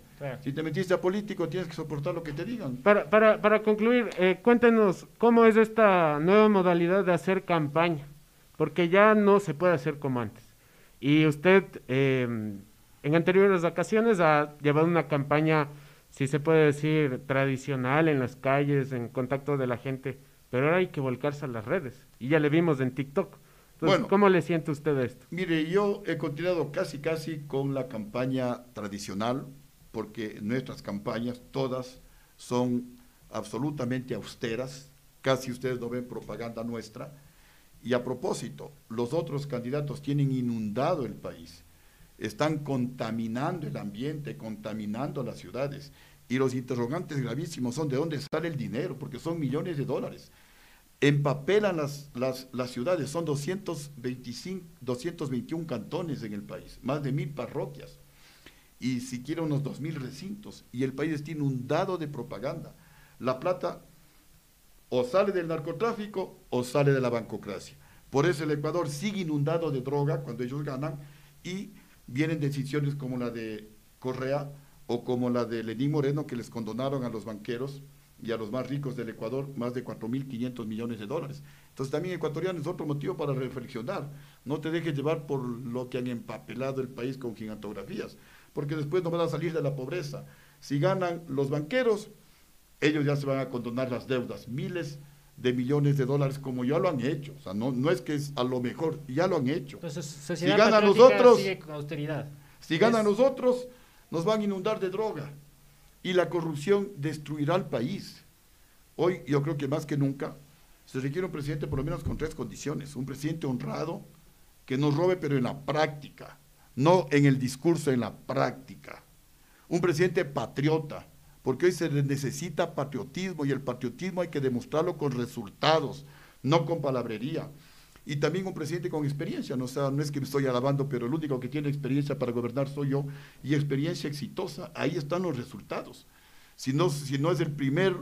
Si te metiste a político, tienes que soportar lo que te digan. Para, para, para concluir, eh, cuéntenos cómo es esta nueva modalidad de hacer campaña, porque ya no se puede hacer como antes. Y usted eh, en anteriores ocasiones ha llevado una campaña, si se puede decir, tradicional en las calles, en contacto de la gente, pero ahora hay que volcarse a las redes. Y ya le vimos en TikTok. Entonces, ¿cómo le siente usted esto? Mire, yo he continuado casi, casi con la campaña tradicional, porque nuestras campañas todas son absolutamente austeras, casi ustedes no ven propaganda nuestra. Y a propósito, los otros candidatos tienen inundado el país están contaminando el ambiente, contaminando las ciudades. Y los interrogantes gravísimos son de dónde sale el dinero, porque son millones de dólares. Empapelan las, las, las ciudades, son 225, 221 cantones en el país, más de mil parroquias, y siquiera unos dos mil recintos, y el país está inundado de propaganda. La plata o sale del narcotráfico o sale de la bancocracia. Por eso el Ecuador sigue inundado de droga cuando ellos ganan y vienen decisiones como la de Correa o como la de Lenín Moreno que les condonaron a los banqueros y a los más ricos del Ecuador más de 4.500 millones de dólares. Entonces también ecuatoriano es otro motivo para reflexionar. No te dejes llevar por lo que han empapelado el país con gigantografías, porque después no van a salir de la pobreza. Si ganan los banqueros, ellos ya se van a condonar las deudas, miles millones de dólares como ya lo han hecho. O sea, no, no es que es a lo mejor, ya lo han hecho. Entonces, si ganan nosotros, sigue con austeridad. Si ganan nosotros, nos van a inundar de droga. Y la corrupción destruirá al país. Hoy yo creo que más que nunca se requiere un presidente por lo menos con tres condiciones. Un presidente honrado, que no robe pero en la práctica, no en el discurso, en la práctica. Un presidente patriota, porque hoy se necesita patriotismo y el patriotismo hay que demostrarlo con resultados, no con palabrería. Y también un presidente con experiencia, no, sea, no es que me estoy alabando, pero el único que tiene experiencia para gobernar soy yo y experiencia exitosa, ahí están los resultados. Si no, si no es el primer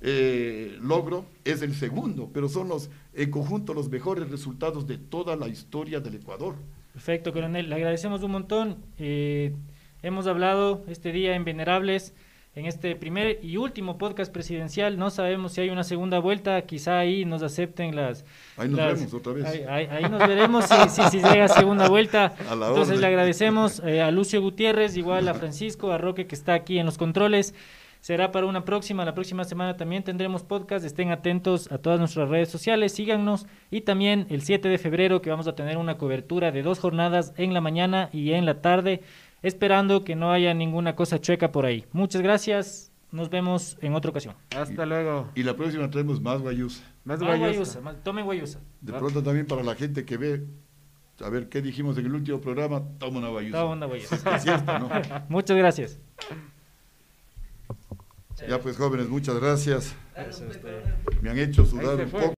eh, logro, es el segundo, pero son los, en conjunto los mejores resultados de toda la historia del Ecuador. Perfecto, coronel, le agradecemos un montón. Eh, hemos hablado este día en Venerables en este primer y último podcast presidencial. No sabemos si hay una segunda vuelta, quizá ahí nos acepten las... Ahí nos vemos otra vez. Ahí, nos veremos si, si, llega segunda [laughs] vuelta. Entonces le agradecemos eh, a Lucio Gutiérrez, igual a Francisco, a Roque que está aquí en los controles. Será para una próxima, la próxima semana también tendremos podcast, estén atentos a todas nuestras redes sociales, síganos y también el 7 de febrero que vamos a tener una cobertura de dos jornadas en la mañana y en la tarde esperando que no haya ninguna cosa chueca por ahí. Muchas gracias. Nos vemos en otra ocasión. Hasta luego. Y la próxima traemos más guayusa. Más, guayusa. Tomen guayusa. De pronto también para la gente que ve, a ver qué dijimos en el último programa, toma una guayusa. Toma una guayusa. Es cierto, ¿no? [laughs] Muchas gracias. Ya pues jóvenes, muchas gracias. Me han hecho sudar un poco.